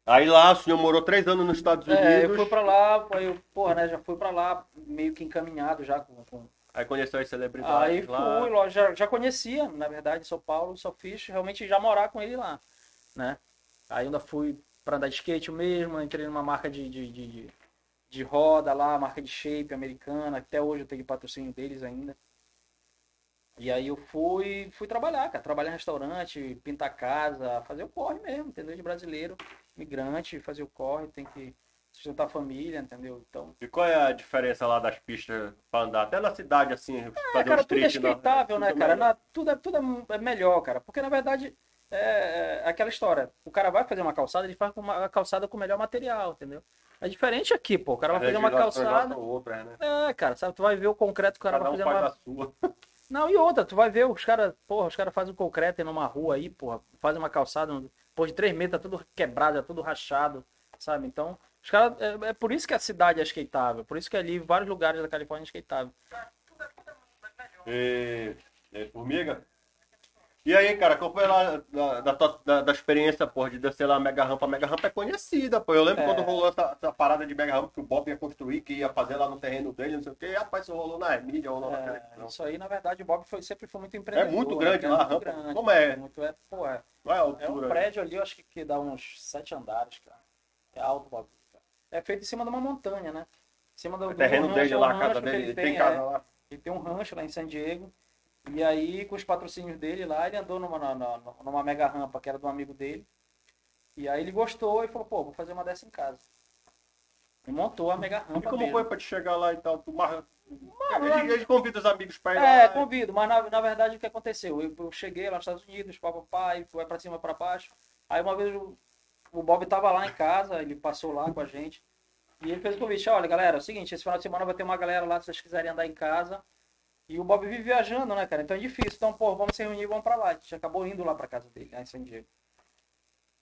aí lá o senhor morou três anos nos Estados Unidos. É, eu fui pra lá, eu, porra, né, já fui pra lá meio que encaminhado já com... com- Aí conheceu as celebridades Aí lá. fui, já, já conhecia, na verdade, São Paulo, só fiz realmente já morar com ele lá, né? Aí ainda fui pra andar de skate mesmo, entrei numa marca de, de, de, de- de roda lá, marca de shape americana, até hoje eu tenho patrocínio deles ainda. E aí eu fui, fui trabalhar, cara, trabalhar em restaurante, pintar casa, fazer o corre mesmo, entendeu? De brasileiro, migrante, fazer o corre, tem que sustentar a família, entendeu? Então, E qual é a diferença lá das pistas pra andar? Até na cidade, assim, É, fazer cara, um tudo é street na- respeitável, né, tudo cara? Na- tudo, é, tudo é melhor, cara. Porque, na verdade, é, é aquela história. O cara vai fazer uma calçada, ele faz uma calçada com melhor material, entendeu? É diferente aqui, pô. O cara vai fazer uma calçada... são outras, né? É, cara, sabe? Tu vai ver o concreto, o cara Cada vai um fazer faz uma... a sua. Não, e outra, tu vai ver os caras, porra, os caras fazem um concreto numa rua aí, porra, fazem uma calçada, pô, de 3 metros, tá tudo quebrado, é tudo rachado, sabe? Então, os caras, é, é por isso que a cidade é skateável, por isso que ali, vários lugares da Califórnia é skateável. E, e, formiga, E aí, cara, qual foi lá da, da, da, da experiência, porra, de descer lá a Mega Rampa? A Mega Rampa é conhecida, pô. Eu lembro É. quando rolou essa, essa parada de Mega Rampa que o Bob ia construir, que ia fazer lá no terreno dele, não sei o quê. E, rapaz, isso rolou na mídia, rolou na É, isso aí, na verdade, o Bob foi, sempre foi muito É empreendedor. muito né, grande cara? lá a muito rampa. grande, Como é? Muito, é, pô, é, Qual é a é um altura? prédio ali, eu acho que, que dá uns sete andares, cara. É alto cara. É feito em cima de uma montanha, né? Em cima do, O do terreno dele é lá, a casa dele. ele Ele tem tem, casa é. lá. Ele tem um rancho lá em San Diego. E aí, com os patrocínios dele lá, ele andou numa, na- numa mega rampa que era do amigo dele. E aí ele gostou e falou, pô, vou fazer uma dessa em casa. E montou a mega E rampa como mesmo. foi pra te chegar lá e tal? Tu mar... eles, eles convidam os amigos pra ir lá. É, convido, mas na, na verdade o que aconteceu? Eu, eu cheguei lá nos Estados Unidos, papai, vai pra cima, pra baixo. Aí uma vez o, o Bob tava lá em casa, ele passou lá com a gente. E ele fez o convite, olha galera, é o seguinte, esse final de semana vai ter uma galera lá, se vocês quiserem andar em casa. E o Bob vive viajando, né, cara? Então é difícil. Então, pô, vamos se reunir, vamos pra lá. A gente acabou indo lá pra casa dele, lá em San Diego.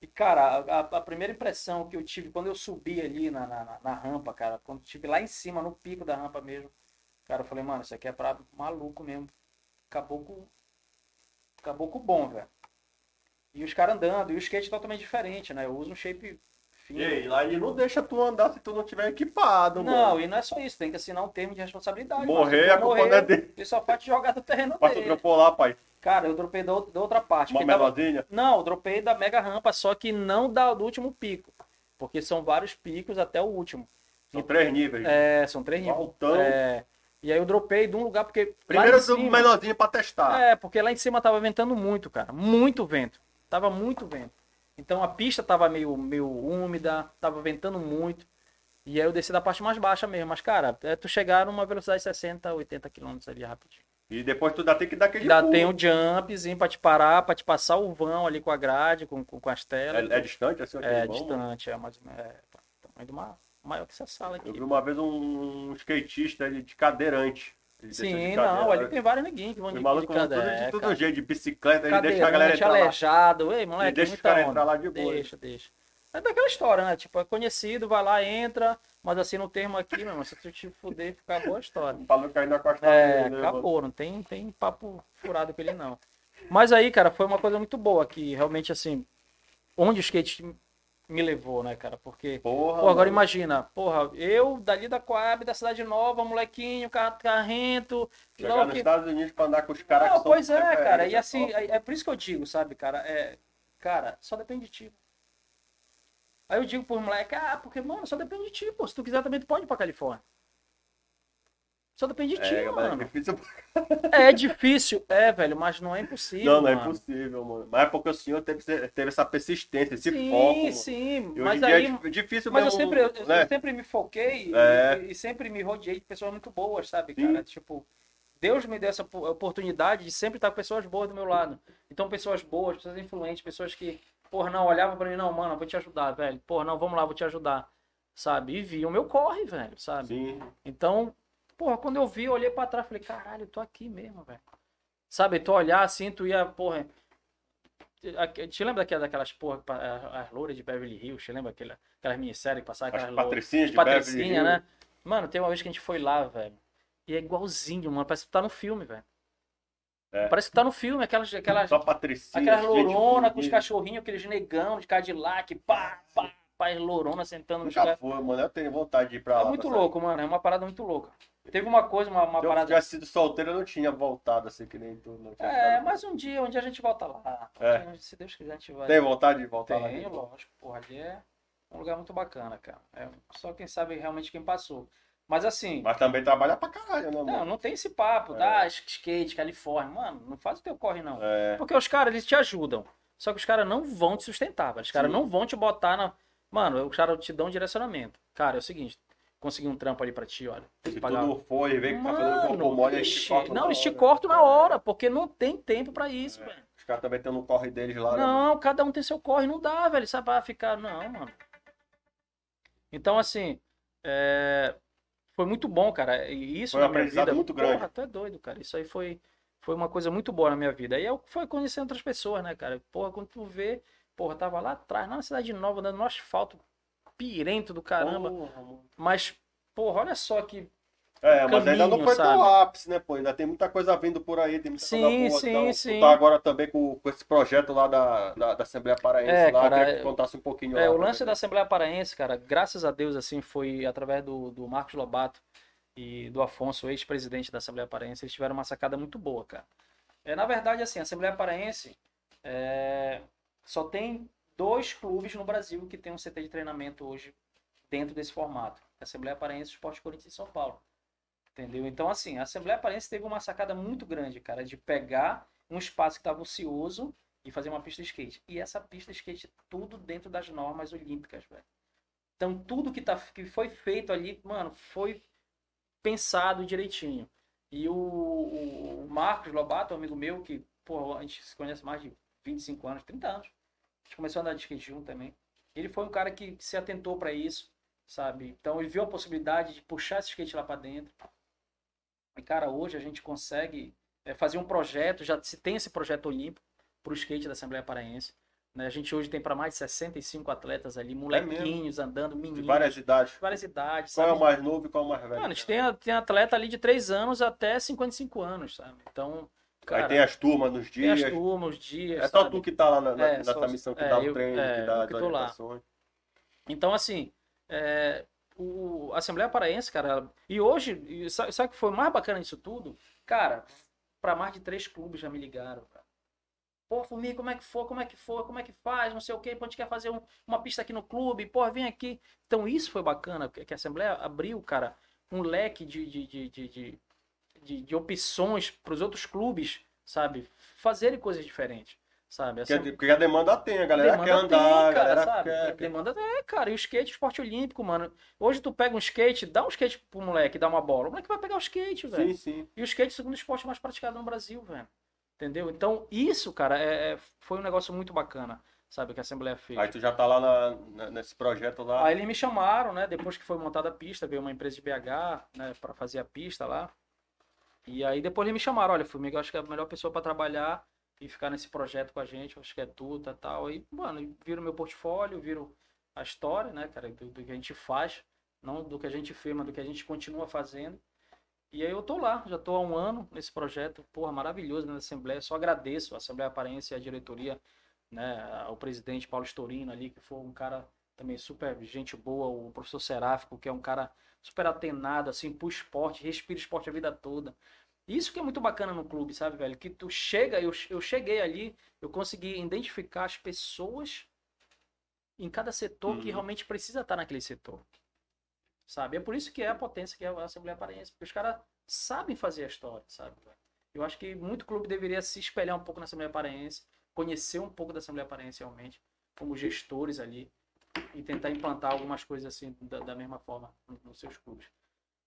E, cara, a, a primeira impressão que eu tive quando eu subi ali na, na, na- rampa, cara, quando eu estive lá em cima, no pico da rampa mesmo, cara, eu falei, mano, isso aqui é pra maluco mesmo. Caboclo. Caboclo bom, velho. E os caras andando, e o skate totalmente diferente, né? Eu uso um shape. E aí, lá ele não deixa tu andar se tu não tiver equipado, Não, mano. e não é só isso, tem que assinar um termo de responsabilidade. Morrer, se a culpa não é dele. Ele só pode jogar do terreno Mas tu dele. dropou lá, pai. Cara, eu dropei da, outra- da outra parte. Uma porque tava-. Não, eu dropei da mega rampa, só que não da, do último pico. Porque são vários picos até o último. São três níveis. É, são três níveis. Altão. É, e aí eu dropei de um lugar porque. Primeiro em cima- menorzinho pra testar. É, porque lá em cima tava ventando muito, cara. Muito vento. Tava muito vento. Então a pista tava meio, meio úmida, tava ventando muito. E aí eu desci da parte mais baixa mesmo. Mas, cara, é tu chegar numa velocidade de 60, 80 km ali rapidinho. E depois tu ainda tem que dar aquele Ainda pulo. tem um jumpzinho pra te parar, pra te passar o vão ali com a grade, com, com, com as telas. É, é distante assim? É, vão, mano? distante, é mais. É, tamanho de uma. Maior que essa sala Eu aqui. vi uma vez um skatista de cadeirante. De Sim, não, ali tem vários neguinhos que vão de, de malucos vão tudo de todo jeito, de bicicleta, ele deixa a galera entrar lá. aleijado. Ei, moleque, Ele deixa os caras entrar lá de boa. Deixa, deixa. É daquela história, né? Tipo, é conhecido, vai lá, entra, mas assim no termo aqui, meu irmão, se tu te fuder, fica boa a história. Falou cair na costa É, dele, né, mano? acabou, não tem, tem papo furado com ele não. Mas aí, cara, foi uma coisa muito boa que realmente assim, onde o skate me levou, né, cara? Porque Porra, Pô, agora imagina, porra, eu dali da Coab, da Cidade Nova, molequinho, car- carrento, Chegar nos que- Estados Unidos pra andar com os caras não, pois é, cara, e assim, top. é, é por isso que eu digo, sabe, cara, é, cara, só depende de ti. Aí eu digo pros moleques, ah, porque, mano, só depende de ti, pô, se tu quiser também tu pode ir pra Califórnia. Só depende de ti, É, mas é mano. difícil. É difícil, é, velho, mas não é impossível, Não, não é mano. impossível, mano. Mas é porque o senhor teve, teve essa persistência, esse sim, foco. sim, hoje mas dia aí... é dif- difícil Mas eu mesmo, sempre, eu, eu né? sempre me foquei É. e, e sempre me rodeei de pessoas muito boas, sabe, Sim. cara? Tipo, Deus me deu essa po- oportunidade de sempre estar com pessoas boas do meu lado. Então, pessoas boas, pessoas influentes, pessoas que, porra, não, olhavam pra mim, não, mano, eu vou te ajudar, velho. Porra, não, vamos lá, vou te ajudar. Sabe? E vi o meu corre, velho, sabe? Sim. Então, porra, quando eu vi, eu olhei pra trás, falei, caralho, eu tô aqui mesmo, velho. Sabe, tu olhar assim, tu ia, porra. Te lembra daquela- daquelas, porra, as as louras de Beverly Hills? Te lembra aquela, aquelas minisséries que passavam As aquelas louras? patricinhas de Patricinha, Beverly né? Mano, tem uma vez que a gente foi lá, velho. E é igualzinho, mano. Parece que tá no filme, velho. É. Parece que tá no filme, aquelas, aquelas, Só patricinha. aquelas louronas com os cachorrinhos, aqueles negão de Cadillac, pá, pá, pá, as louronas sentando Nunca caras. foi, mano. Eu tenho vontade de ir pra lá. É muito pra sair. louco, mano. É uma parada muito louca. Teve uma coisa, uma, uma Se eu parada. tivesse sido solteiro, eu não tinha voltado assim que nem tu. Não tinha É, ficado. mas um dia, um dia a gente volta lá. É. Se Deus quiser, a gente vai. Tem vontade de voltar lá? Tenho, lógico. Porra, ali é um lugar muito bacana, cara. É só quem sabe realmente quem passou. Mas assim, Mas também trabalha pra caralho, né, não, mano? não tem esse papo, tá? Skate, Califórnia. Mano, não faz o teu corre, não. É. Porque os caras, eles te ajudam. Só que os caras não vão te sustentar, velho. Os caras não vão te botar na. Mano, os caras te dão um direcionamento. Cara, é o seguinte, consegui um trampo ali pra ti, olha. Tem Se que tu pagar. não for e vê que tá fazendo corpo mole, eles te cortam não, eles te cortam na hora, porque não tem tempo pra isso, É. velho. Os caras também têm no corre deles lá, né? Não, cada um tem seu corre, não dá, velho. Sabe, pra ficar. Não, mano. Então, assim, é, foi muito bom, cara. E isso Foi um na minha vida. muito grande. Porra, tu é doido, cara. Isso aí foi, foi uma coisa muito boa na minha vida. E eu foi conhecendo outras pessoas, né, cara? Porra, quando tu vê, porra, tava lá atrás, na cidade nova, andando no asfalto, pirento do caramba. Porra. Mas, porra, olha só que É, mas ainda não caminho, foi sabe? ápice, né, pô? Ainda tem muita coisa vindo por aí, tem muita Sim, coisa boa. sim, então, sim. Tá agora também com, com esse projeto lá da, da, da Assembleia Paraense É, lá, cara, queria que contasse um pouquinho É, lá o também. lance da Assembleia Paraense, cara, graças a Deus, assim, foi através do, do Marcos Lobato e do Afonso, ex-presidente da Assembleia Paraense, eles tiveram uma sacada muito boa, cara. É, na verdade, assim, a Assembleia Paraense é, só tem dois clubes no Brasil que tem um CT de treinamento hoje dentro desse formato. Assembleia Paraense, Esporte Corinthians e São Paulo. Entendeu? Então, assim, a Assembleia Paraense teve uma sacada muito grande, cara, de pegar um espaço que estava ocioso e fazer uma pista de skate. E essa pista de skate, tudo dentro das normas olímpicas, velho. Então, tudo que, tá, que foi feito ali, mano, foi pensado direitinho. E o, o Marcos Lobato, amigo meu, que, pô, a gente se conhece mais de 25 anos, 30 anos. A gente começou a andar de skate junto também. Ele foi um cara que se atentou para isso, sabe? Então, ele viu a possibilidade de puxar esse skate lá para dentro. E, cara, hoje a gente consegue é, fazer um projeto, já se tem esse projeto olímpico para o skate da Assembleia Paraense. Né? A gente hoje tem para mais de 65 atletas ali, molequinhos andando, De meninos, várias idades. várias idades. Qual é sabe? o mais novo e qual é o mais velho? Mano, a gente tem, tem atleta ali de 3 anos até 55 anos, sabe? Então, cara, Aí tem as turmas nos tem as dias. turmas, os dias. É só sabe? tu que tá lá na, na- É, nessa só- missão que é, dá o eu- treino, é, que dá as orientações. Então, assim, é, o, a Assembleia Paraense, cara, ela- e hoje, e sabe, sabe o que foi mais bacana disso tudo? Cara, para mais de três clubes já me ligaram, cara. Pô, Formiga, como é que for, como é que for, como é que faz, não sei o quê, pô, a gente quer fazer um- uma pista aqui no clube, pô, vem aqui. Então isso foi bacana, que que a Assembleia abriu, cara, um leque de, de, de, de, de, de- opções para os outros clubes, sabe, fazerem coisas diferentes, sabe? A Porque, porque a demanda tem, a galera quer Demanda tem, andar, a cara, galera sabe? quer. quer- Demanda é, cara. E o skate, esporte olímpico, mano. Hoje tu pega um skate, dá um skate pro moleque, dá uma bola. O moleque vai pegar o skate, velho. Sim, sim. E o skate é o segundo esporte mais praticado no Brasil, velho. Entendeu? Então, isso, cara, é, é- foi um negócio muito bacana, sabe? Que a Assembleia fez. Aí tu já tá lá na- na- nesse projeto lá. Aí eles me chamaram, né? Depois que foi montada a pista, veio uma empresa de BH, né? Pra fazer a pista lá. E aí depois eles me chamaram, olha, Formiga, acho que é a melhor pessoa pra trabalhar e ficar nesse projeto com a gente, acho que é tu, tá, tal. Aí, mano, viram meu portfólio, viram a história, né, cara, do, do que a gente faz, não do que a gente fez, mas do que a gente continua fazendo. E aí eu tô lá, já tô há um ano nesse projeto, porra, maravilhoso na Assembleia, só agradeço a Assembleia Paraense e a diretoria, né, o presidente Paulo Storino ali, que foi um cara também super gente boa, o professor Seráfico, que é um cara super atenado, assim, pro esporte, respira esporte a vida toda. Isso que é muito bacana no clube, sabe, velho? Que tu chega, eu, eu cheguei ali, eu consegui identificar as pessoas em cada setor que Uhum. realmente precisa estar naquele setor. Sabe? É por isso que é a potência que é a Assembleia Paraense, porque os caras sabem fazer a história, sabe? Eu acho que muito clube deveria se espelhar um pouco na Assembleia Paraense, conhecer um pouco da Assembleia Paraense realmente, como gestores ali, e tentar implantar algumas coisas assim da, da mesma forma nos, seus clubes.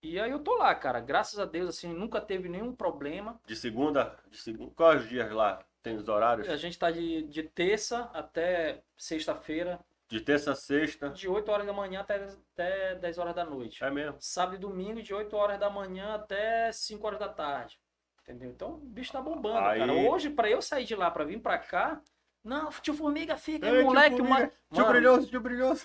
E aí eu tô lá, cara. Graças a Deus, assim, nunca teve nenhum problema. De segunda, de segunda. Quais dias lá? Tem os horários? A gente tá de, de terça até sexta-feira, De terça a sexta. de 8 horas da manhã até, até 10 horas da noite. É mesmo. Sábado e domingo, de 8 horas da manhã até 5 horas da tarde. Entendeu? Então o bicho tá bombando, Aí- cara. Hoje, pra eu sair de lá pra vir pra cá, não, tio Formiga fica, Ei, tio moleque, Formiga, uma... Tio Mano, Brilhoso, tio Brilhoso.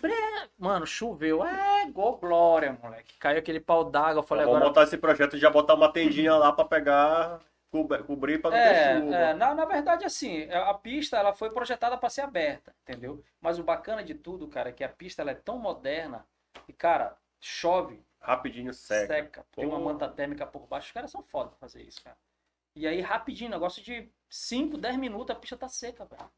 Mano, choveu. É, igual glória, moleque. Caiu aquele pau d'água. Eu falei Vamos agora. montar esse projeto e já botar uma tendinha lá pra pegar, cobrir, pra não ter É, chuva. é, na, na verdade, assim, a pista ela foi projetada para ser aberta, entendeu? Mas o bacana de tudo, cara, é que a pista ela é tão moderna e, cara, chove, Rapidinho seca, seca. tem uma manta térmica por baixo. Os caras são foda pra fazer isso, cara. E aí, rapidinho, negócio de 5, 10 minutos, a pista tá seca, velho.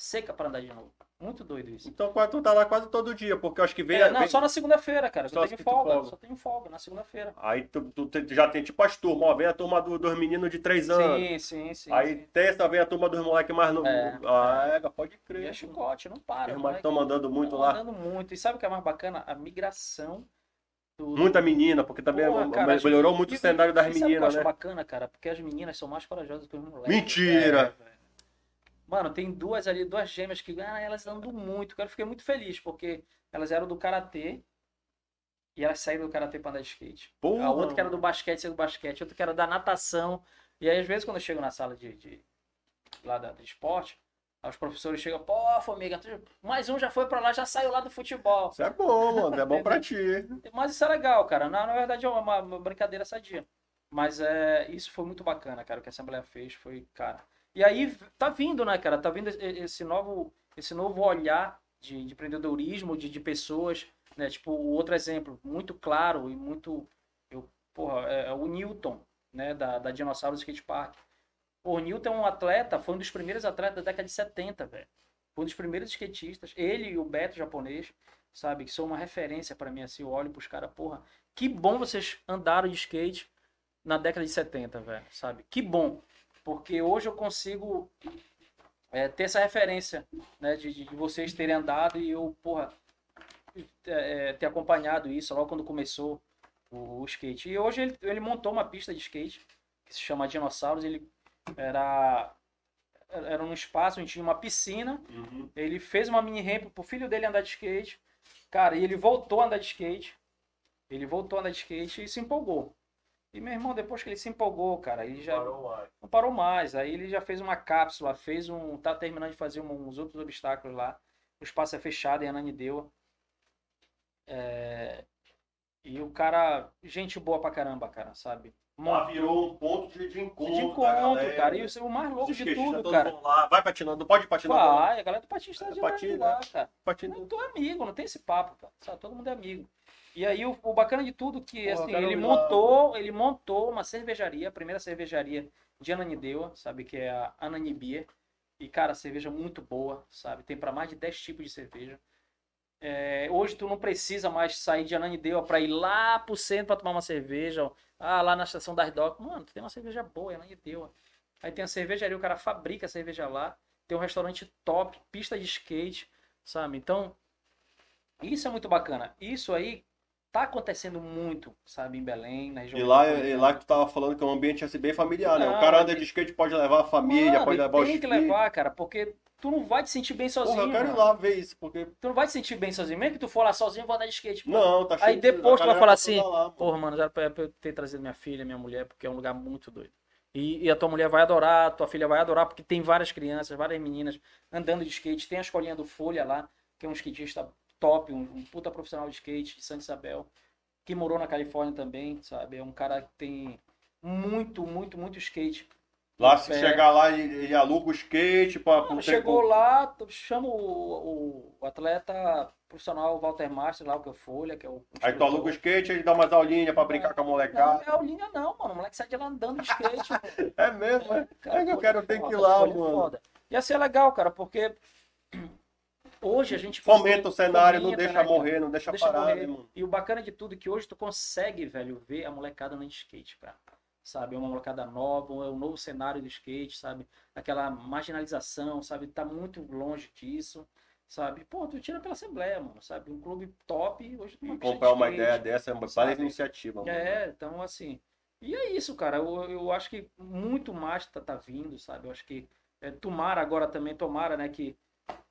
Seca para andar de novo. Muito doido isso. Então tu tá lá quase todo dia, porque eu acho que vem. É, não, vem- só na segunda-feira, cara. Só Eu tenho tu folga, folga. só tenho folga na segunda-feira. Aí tu, tu te- já tem tipo as turmas, ó, vem a turma do- dos meninos de 3 anos. Sim, sim, sim. Aí sim. terça vem a turma dos moleques mais novos. É. Ah, é, pode E é crer. chicote, não para. Os moleque. moleques estão mandando muito lá. andando muito. E sabe o que é mais bacana? A migração do. Muita menina, porque também Porra, cara, as- melhorou muito e- o cenário das e sabe o que eu meninas, acho né? bacana, cara? Porque as meninas são mais corajosas que os moleques. Mentira! É, velho. Mano, tem duas ali, duas gêmeas que ah, elas andam muito. Eu fiquei muito feliz, porque elas eram do karatê e elas saíram do karatê pra andar de skate. Porra, A outra que era do basquete, saiu do basquete. Outra que era da natação. E aí, às vezes, quando eu chego na sala de, de- lá da, de esporte, os professores chegam, pô, Formiga, mais um já foi pra lá, já saiu lá do futebol. Isso é bom, mano. É bom pra ti. Mas isso é legal, cara. Na, na verdade é uma, uma brincadeira sadia. Mas é, isso foi muito bacana, cara. O que a Assembleia fez foi, cara. E aí tá vindo, né, cara? Tá vindo esse- novo, esse novo olhar de, de empreendedorismo, de, de pessoas, né? Tipo, outro exemplo, muito claro e muito. Eu, porra, é, é o Newton, né, da, da Dinossauros Skate Park. O Newton é um atleta, foi um dos primeiros atletas da década de 70, velho. Foi um dos primeiros skatistas. Ele e o Beto japonês, sabe, que são uma referência pra mim, assim. Eu olho pros caras, porra, que bom vocês andaram de skate na década de 70, velho, sabe? Que bom. Porque hoje eu consigo é, ter essa referência, né, de, de vocês terem andado e eu, porra, é, ter acompanhado isso logo quando começou o, o skate. E hoje ele, ele montou uma pista de skate que se chama Dinossauros. Ele era era num espaço onde tinha uma piscina. Uhum. Ele fez uma mini ramp pro filho dele andar de skate. Cara, e ele voltou a andar de skate. Ele voltou a andar de skate e se empolgou. E meu irmão, depois que ele se empolgou, cara, ele já Parou não parou mais. Aí ele já fez uma cápsula, fez um. tá terminando de fazer um- uns outros obstáculos lá. O espaço é fechado em Ananindeua. É, E o cara, gente boa pra caramba, cara, sabe? Lá virou um ponto de, de encontro. de encontro, cara. E o mais louco de tudo, todos cara. lá. Vai patinando. Pode patinar. não. Vai, a galera do patins tá de lá, Patina. de lá, cara. Patinando. Eu tô amigo, não tem esse papo, cara. Sabe, todo mundo é amigo. E aí o, o bacana de tudo que Porra, assim, ele lá. montou, ele montou uma cervejaria, a primeira cervejaria de Ananindeua, sabe, que é a Anani Beer. E cara, cerveja muito boa, sabe? Tem para mais de 10 tipos de cerveja. É, hoje tu não precisa mais sair de Ananindeua para ir lá pro centro para tomar uma cerveja, ah, lá na estação das docas. Mano, tu tem uma cerveja boa, Ananindeua. Aí tem a cervejaria, o cara fabrica a cerveja lá. Tem um restaurante top, pista de skate, sabe? Então, isso é muito bacana. Isso aí tá acontecendo muito, sabe, em Belém, na região E lá, metropolitana. e lá que tu tava falando que é um ambiente assim, bem familiar, né? O cara anda ele- de skate, pode levar a família, Mano, pode levar os tem que filhos. levar, cara, porque tu não vai te sentir bem sozinho. Porra, eu quero ir mano. lá ver isso, porque... Tu não vai te sentir bem sozinho. Mesmo que tu for lá sozinho, vou andar de skate. pô. Não, tá cheio Aí de- depois tu vai falar assim, lá. Porra, mano, era pra pra eu ter trazido minha filha, minha mulher, porque é um lugar muito doido. E, e a tua mulher vai adorar, tua filha vai adorar, porque tem várias crianças, várias meninas andando de skate. Tem a escolinha do Folha lá, que é um skatista top, um, um puta profissional de skate de Santa Isabel, que morou na Califórnia também, sabe? É um cara que tem muito, muito, muito skate. Lá, se É. chegar lá, ele, ele aluga o skate. Mano, chegou lá, tu chama o, o atleta profissional Walter Master lá, o que é o Folha, que é o. Aí tu aluga o skate, ele dá umas aulinhas pra brincar com a Não, molecada. não é aulinha não, mano. O moleque sai de lá andando de skate. É mesmo, é? Cara, É que eu quero é ter que ir lá, é mano. foda. Ia ser legal, cara, porque hoje a gente Fomenta o cenário, não deixa né, cara? morrer, não deixa deixa parar, morrer. né? E o bacana de tudo é que hoje tu consegue, velho, ver a molecada de skate, cara. Sabe? É uma molecada nova, é um novo cenário do skate, sabe? Aquela marginalização, sabe? Tá muito longe disso, sabe? Pô, tu tira pela Assembleia, mano, sabe? Um clube top, hoje tem E comprar uma skate. ideia dessa é uma várias iniciativa, mano. É, então assim. E é isso, cara. Eu, eu acho que muito mais tá, tá vindo, sabe? Eu acho que é, tomara agora também, tomara, né, que,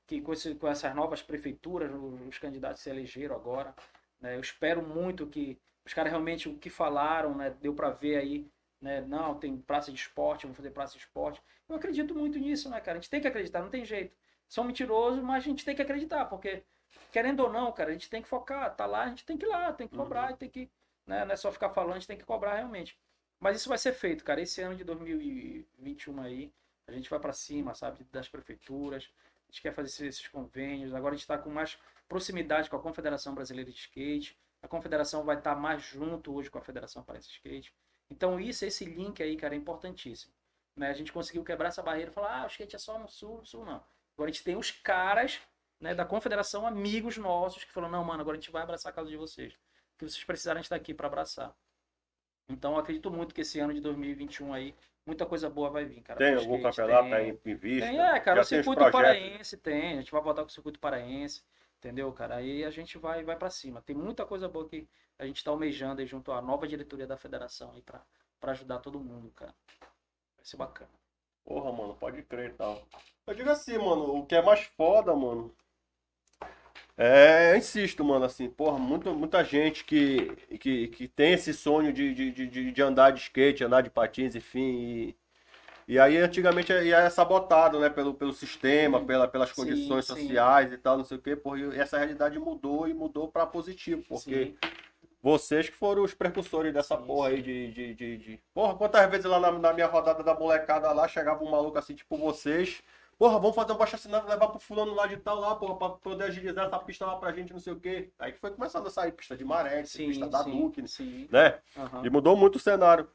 que com, esse- com essas novas prefeituras, os, os candidatos se elegeram agora. né, eu espero muito que os caras realmente o que falaram, né, deu pra ver aí, né? Não, tem praça de esporte, vamos fazer praça de esporte. Eu acredito muito nisso, né, cara? A gente tem que acreditar, não tem jeito. São mentirosos, mas a gente tem que acreditar, porque querendo ou não, cara, a gente tem que focar, tá lá, a gente tem que ir lá, tem que Uhum. cobrar, tem que né? Não é só ficar falando, a gente tem que cobrar realmente. Mas isso vai ser feito, cara. Esse ano de 2021 aí, a gente vai para cima, sabe, das prefeituras. A gente quer fazer esses- convênios. Agora a gente está com mais proximidade com a Confederação Brasileira de Skate. A Confederação vai estar mais junto hoje com a Federação Paraense Skate. Então isso, esse link aí, cara, é importantíssimo. Né? A gente conseguiu quebrar essa barreira e falar, ah, o skate é só no sul, no sul não. Agora a gente tem os caras né, da Confederação, amigos nossos, que falam, não, mano, agora a gente vai abraçar a causa de vocês que vocês precisarem estar aqui para abraçar. Então acredito muito que esse ano de 2021 aí, muita coisa boa vai vir, cara. Tem algum skate, campeonato tem- aí em vista? Tem, é, cara, Já o circuito paraense tem, a gente vai botar com o circuito paraense, entendeu, cara? Aí a gente vai vai para cima. Tem muita coisa boa que a gente tá almejando aí junto à nova diretoria da federação aí para para ajudar todo mundo, cara. Vai ser bacana. Porra, mano, pode crer e tal. Eu digo assim, mano, o que é mais foda, mano. É, eu insisto, mano, assim, porra, muita, muita gente que, que, que tem esse sonho de, de, de, de andar de skate, andar de patins, enfim, e, E aí, antigamente, ia é sabotado, né? Pelo, pelo sistema, pela, pelas Sim, condições sim. sociais e tal, não sei o quê. Porra, e essa realidade mudou e mudou pra positivo. Porque Sim. vocês que foram os precursores dessa Sim, porra aí de, de, de, de- Porra, quantas vezes lá na, na minha rodada da molecada lá, chegava um maluco assim, tipo vocês... Porra, vamos fazer um baixo assinado, levar pro fulano lá de tal lá, porra, pra poder agilizar essa pista lá pra gente, não sei o quê. Aí que foi começando a sair pista de maré, Sim, pista da sim, Duque, sim. né? Aham. E mudou muito o cenário.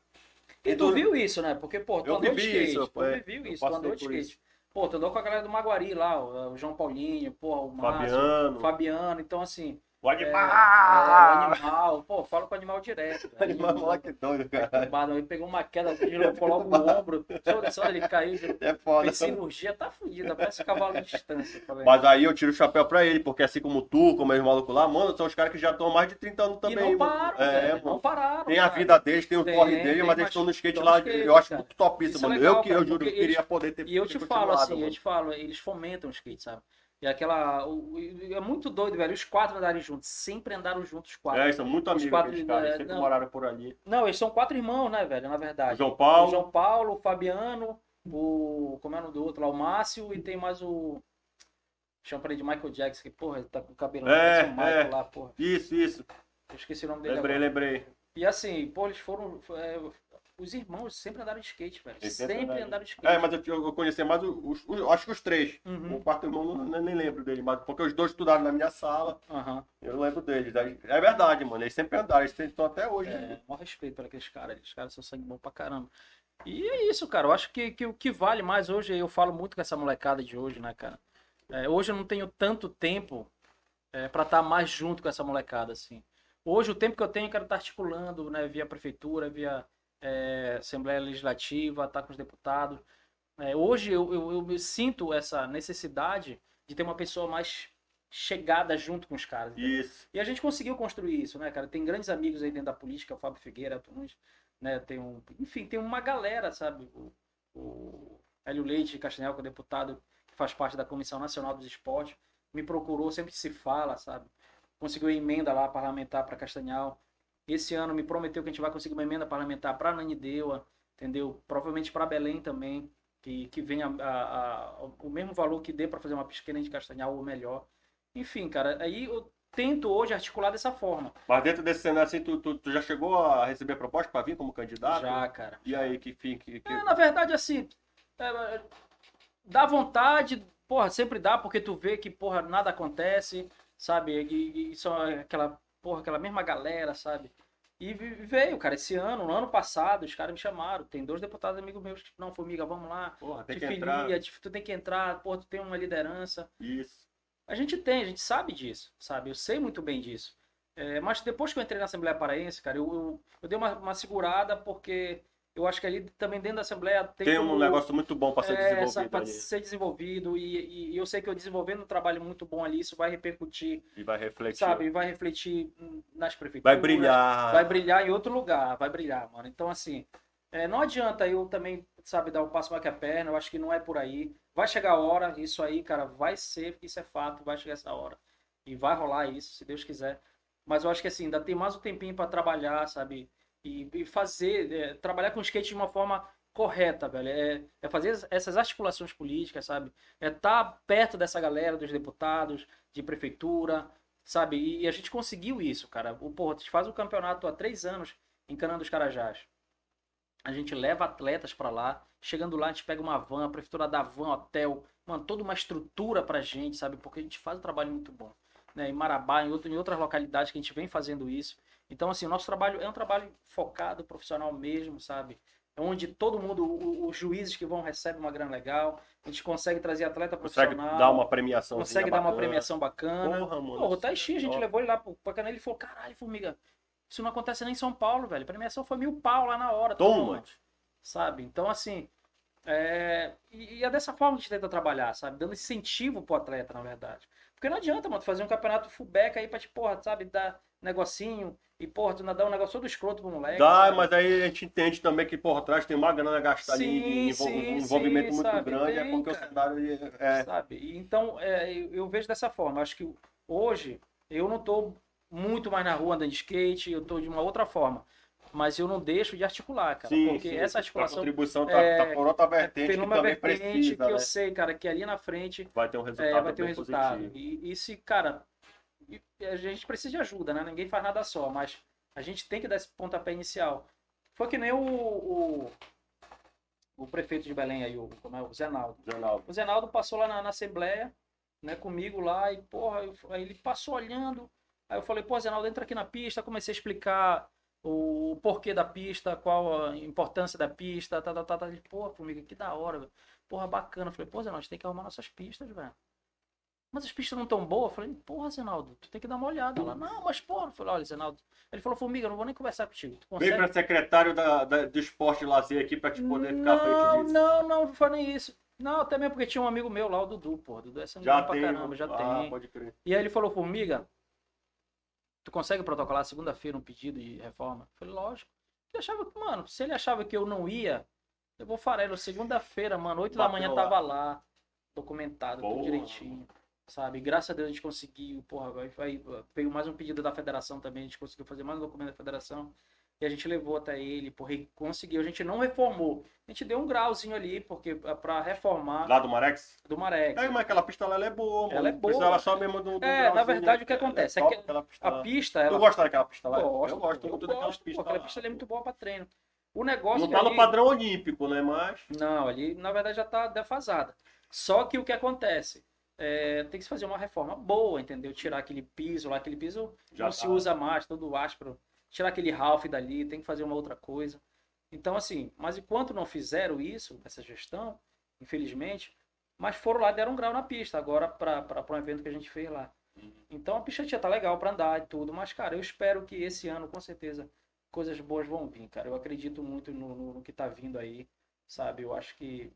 E tu viu isso, né? Porque, pô, tu Eu andou de skate. isso, tu é, viu isso, tu andou de skate. Pô, tu andou com a galera do Maguari lá, o João Paulinho, porra, o Márcio, Fabiano. o Fabiano. Então, assim, O é, animal! é, o animal. Pô, falo com o animal direto. velho. Animal, moleque doido, cara. Perturbado, Ele pegou uma queda, girou logo o ombro. Só, ele caiu, É foda. fez cirurgia, tá fudido, parece cavalo de distância. Tá? Mas aí eu tiro o chapéu pra ele, porque assim como tu, como os malucos lá, mano, são os caras que já estão há mais de 30 anos e também. não pararam, mano. É, mano. não pararam. Tem a vida deles, tem o Tem, corre deles, mas mas eles estão no skate lá. skate, eu acho topíssimo, é mano. eu que eu juro que queria poder ter E eu te falo assim, eu mano. te falo, eles fomentam o skate, sabe? E aquela. o- o- é muito doido, velho. Os quatro andarem juntos, sempre andaram juntos os quatro. É, eles são muito Os amigos quatro, aqueles caras, é, sempre não. moraram por ali. Não, eles são quatro irmãos, né, velho? Na O verdade. João O Paulo, João Paulo, o Fabiano, o. Como é o nome do outro lá? O Márcio e tem mais o. Chama pra ele de Michael Jackson, que, porra, ele tá com o cabelo É, o Michael é. lá, porra. isso, isso. Eu esqueci o nome dele Lembrei, agora. lembrei. E assim, pô, eles foram. É, os irmãos sempre andaram de skate, velho. Eles Sempre, andaram. andaram de skate. É, mas eu, eu conheci mais os, os- acho que os três. Uhum. O quarto irmão, não, nem- lembro dele, mas porque os dois estudaram na minha sala, Aham. eu lembro deles. Aí- É verdade, mano, eles sempre andaram, eles estão até hoje. né? É, maior respeito por aqueles caras. Aqueles caras são sangue bom pra caramba. E é isso, cara. Eu acho que, que o que vale mais hoje, eu falo muito com essa molecada de hoje, né, cara? É, hoje eu não tenho tanto tempo é, para estar mais junto com essa molecada, assim. Hoje o tempo que eu tenho, eu quero estar articulando, né, via prefeitura, via é, Assembleia Legislativa, estar com os deputados. É, hoje eu, eu, eu me sinto essa necessidade de ter uma pessoa mais chegada junto com os caras. entendeu? Isso. E a gente conseguiu construir isso, né, cara? Tem grandes amigos aí dentro da política, o Fábio Figueira, Tunes, né? Tem um, enfim, tem uma galera, sabe? O, o Hélio Leite Castanhal, que é deputado que faz parte da Comissão Nacional dos Esportes, me procurou, sempre se fala, sabe? Conseguiu emenda lá parlamentar para Castanhal. Esse ano me prometeu que a gente vai conseguir uma emenda parlamentar para Nanideua, entendeu? Provavelmente para Belém também, que, que venha o mesmo valor que dê para fazer uma piscina de Castanhal ou melhor. Enfim, cara, aí eu tento hoje articular dessa forma. Mas dentro desse cenário, assim, tu, tu, tu já chegou a receber proposta pra vir como candidato? Já, cara. E aí, que fim? Que, que... É, na verdade, assim, é, dá vontade, porra, sempre dá, porque tu vê que, porra, nada acontece, sabe? E, e só aquela, porra, aquela mesma galera, sabe? E veio, cara, esse ano, no ano passado, os caras me chamaram. Tem dois deputados amigos meus que, não, formiga, vamos lá. Porra, tem Te que filia, entrar. te- tu tem que entrar, porra, tu tem uma liderança. Isso. A gente tem, a gente sabe disso, sabe? Eu sei muito bem disso. É, mas depois que eu entrei na Assembleia Paraense, cara, eu, eu, eu dei uma, uma segurada porque eu acho que ali também dentro da Assembleia tem, Tem um como- negócio muito bom pra ser é, desenvolvido ali. ser desenvolvido e, e- eu sei que eu desenvolvendo um trabalho muito bom ali, isso vai repercutir, E vai refletir. sabe? Vai refletir nas prefeituras. Vai brilhar. Vai brilhar em outro lugar, vai brilhar, mano. Então, assim, é, não adianta eu também, sabe, dar o passo mais que a perna, eu acho que não é por aí. Vai chegar a hora, isso aí, cara, vai ser, isso é fato, vai chegar essa hora. E vai rolar isso, se Deus quiser. Mas eu acho que, assim, ainda tem mais um tempinho pra trabalhar, sabe? E, e fazer, é, trabalhar com skate de uma forma correta, velho. É, é fazer essas articulações políticas, sabe? É estar perto dessa galera, dos deputados, de prefeitura, sabe? E, a gente conseguiu isso, cara. O, porra, a gente faz o campeonato há três anos encanando os Carajás. A gente leva atletas pra lá. Chegando lá, a gente pega uma van, a prefeitura dá van, hotel, mano, toda uma estrutura pra gente, sabe? Porque a gente faz um trabalho muito bom. Né? Em Marabá, em, outro, em outras localidades que a gente vem fazendo isso. Então, assim, o nosso trabalho é um trabalho focado, profissional mesmo, sabe? É onde todo mundo, os juízes que vão recebem uma grana legal, a gente consegue trazer atleta Consegue profissional. dar uma premiação. consegue dar uma premiação bacana. Porra, mano. Pô, o Taishi, a gente Top. levou ele lá pro pra Canela e falou: caralho, formiga, isso não acontece nem em São Paulo, velho. A premiação foi mil pau lá na hora. Toma. Sabe? Então, assim. É... E, e é dessa forma que a gente tenta trabalhar, sabe? Dando incentivo pro atleta, na verdade. Porque não adianta, mano, fazer um campeonato fullback aí pra te, porra, sabe, dar negocinho e, porra, tu dar um negócio todo escroto pro moleque. Dá, sabe? mas aí a gente entende também que por trás tem uma grana gastada Sim, de envol- sim, um envolvimento sim, muito sabe? grande, é Tem, porque cara. o cenário é. sabe? E Então, é, eu, eu vejo dessa forma. Acho que hoje eu não tô muito mais na rua andando de skate, eu tô de uma outra forma. Mas eu não deixo de articular, cara. Sim, porque sim. essa articulação contribuição tá, é, tá por outra vertente que uma também vertente precisa, que eu né? sei, cara, que ali na frente Vai ter um resultado é, vai ter um resultado. E, e se, cara, a gente precisa de ajuda, né? Ninguém faz nada só, mas a gente tem que dar esse pontapé inicial. Foi que nem o, o, o prefeito de Belém aí, o, como é, o Zenaldo. Jornal. O Zenaldo passou lá na, na Assembleia, né, comigo lá, e porra, eu- aí ele passou olhando. Aí eu falei, pô, Zenaldo, entra aqui na pista, comecei a explicar o porquê da pista, qual a importância da pista, tá, tá, tá, tá. Ele, pô, Formiga, que da hora, velho. Porra, bacana. Eu falei, pô, Zenaldo, a gente tem que arrumar nossas pistas, velho. Mas as pistas não tão boas. Eu falei, porra, Zenaldo, tu tem que dar uma olhada. Ela, não, mas porra. Eu falei, olha, Zenaldo. Ele falou, Formiga, eu não vou nem conversar contigo. Tu Vem consegue? pra secretário da, da- do esporte e lazer aqui pra te poder ficar frente Não, disso. não, não, não foi nem isso. Não, até mesmo porque tinha um amigo meu lá, o Dudu, pô. Dudu é sangue pra caramba, já ah, tem. pode crer. E aí ele falou, Formiga, tu consegue protocolar segunda-feira um pedido de reforma? Eu falei, lógico. Ele achava que, mano, se ele achava que eu não ia, eu vou farelo. Segunda-feira, mano, 8 da Bateu manhã lá. tava lá, documentado, tudo Boa. direitinho. Sabe? Graças a Deus a gente conseguiu, porra, vai, vai- veio mais um pedido da federação também, a gente conseguiu fazer mais um documento da federação. E a gente levou até ele, porra, conseguiu. A gente não reformou. A gente deu um grauzinho ali, porque pra reformar Lá do Marex? do Maré. É, mas aquela pista lá ela é boa, mano. Ela é boa. Precisava só mesmo do, do É, na grauzinho, verdade, né? o que acontece é top que pista A lá. pista, Tu ela gosta daquela pista lá? Gosto, eu gosto eu gosto, pista pô, aquela pista ali é muito boa pra treino. O negócio Não tá no ali- padrão olímpico, né? Mas. Não, ali na verdade já tá defasada. Só que o que acontece? É, tem que se fazer uma reforma boa, entendeu? Tirar aquele piso lá, aquele piso Já não tá. se usa mais, todo áspero. Tirar aquele Ralph dali, tem que fazer uma outra coisa. Então, assim, mas enquanto não fizeram isso, essa gestão, infelizmente, mas foram lá deram um grau na pista, agora para um evento que a gente fez lá. Então a pista já tá legal para andar e tudo, mas, cara, eu espero que esse ano, com certeza, coisas boas vão vir, cara. Eu acredito muito no, no- no que tá vindo aí, sabe? Eu acho que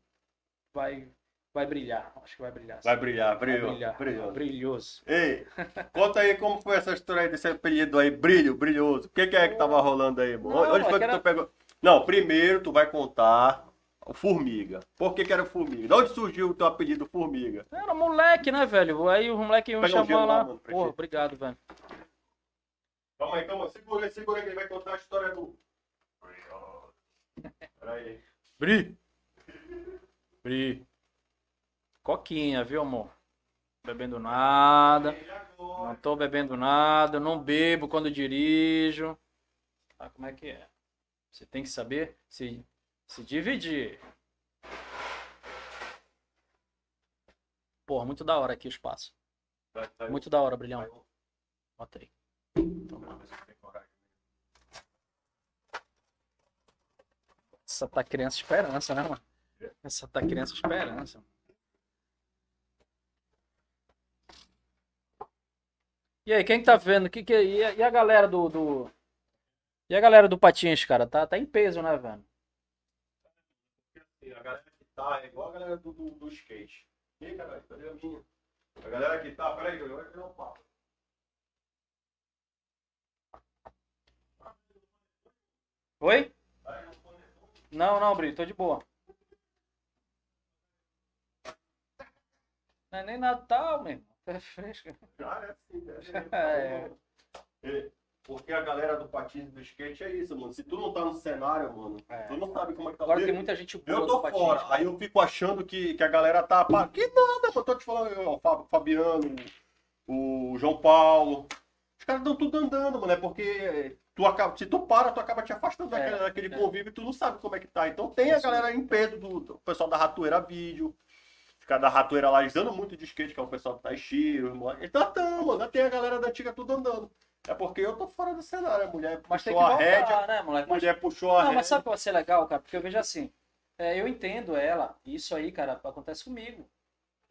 vai, vai brilhar. Acho que vai brilhar. Vai brilhar, Vai brilhou. brilhar. brilhou. Brilhoso. Ei, conta aí como foi essa história aí desse apelido aí, brilho, brilhoso. O que, que é que tava rolando aí, mano? Onde foi é que que era- tu pegou? Não, primeiro tu vai contar o Formiga. Por que, que era Formiga? De onde surgiu o teu apelido Formiga? Era moleque, né, velho? Aí o moleque me um chamou gelo lá, lá. mano, Pô, obrigado, velho. Calma aí, calma, segura aí, segura aí que ele vai contar a história do. Peraí. Bri. Bri. Coquinha, viu, amor? Bebendo nada. Não tô bebendo nada, não bebo quando dirijo. Ah, como é que é? Você tem que saber se, se dividir. Porra, muito da hora aqui o espaço. Muito da hora, brilhão. vai. Bota aí. Toma. Essa tá criança esperança, né, mano? Essa tá criança esperança. E aí, quem que tá vendo? Que que, e, a, e a galera do, do- E a galera do Patins, cara? Tá, tá em peso, né, velho? A galera que tá é igual a galera do, do, do skate. Ih, caralho, cadê a minha? A galera que tá, peraí, eu vou tirar um papo. Oi? Não, não, Brito, tô de boa. Não é nem Natal, meu. É fresco. É assim, né? É. É, Porque a galera do patins e do skate é isso, mano. Se tu não tá no cenário, mano, É. tu não sabe como é que tá Agora tem Eu- muita gente boa Eu tô patins. fora. Aí eu fico achando que, que a galera tá. pá, Que nada, mano. Tô te falando, ó, o Fabiano, o João Paulo. Os caras estão tudo andando, mano. É porque tu acaba, se tu para, tu acaba te afastando É, daquele, daquele é. convívio e tu não sabe como é que tá. Então tem a galera em peso do, do pessoal da Ratoeira Vídeo. Caras da Ratoeira lá, eles andam muito de skate, que é o pessoal do Taishiro. Então, tão, mano. Tem a galera da antiga tudo andando. É porque eu tô fora do cenário. A mulher Mas tem que puxou a voltar, rédea. né, moleque? A Mas mulher puxou a Não, rédea. mas sabe o que vai ser legal, cara? Porque eu vejo assim, é, eu entendo ela, isso aí, cara, acontece comigo.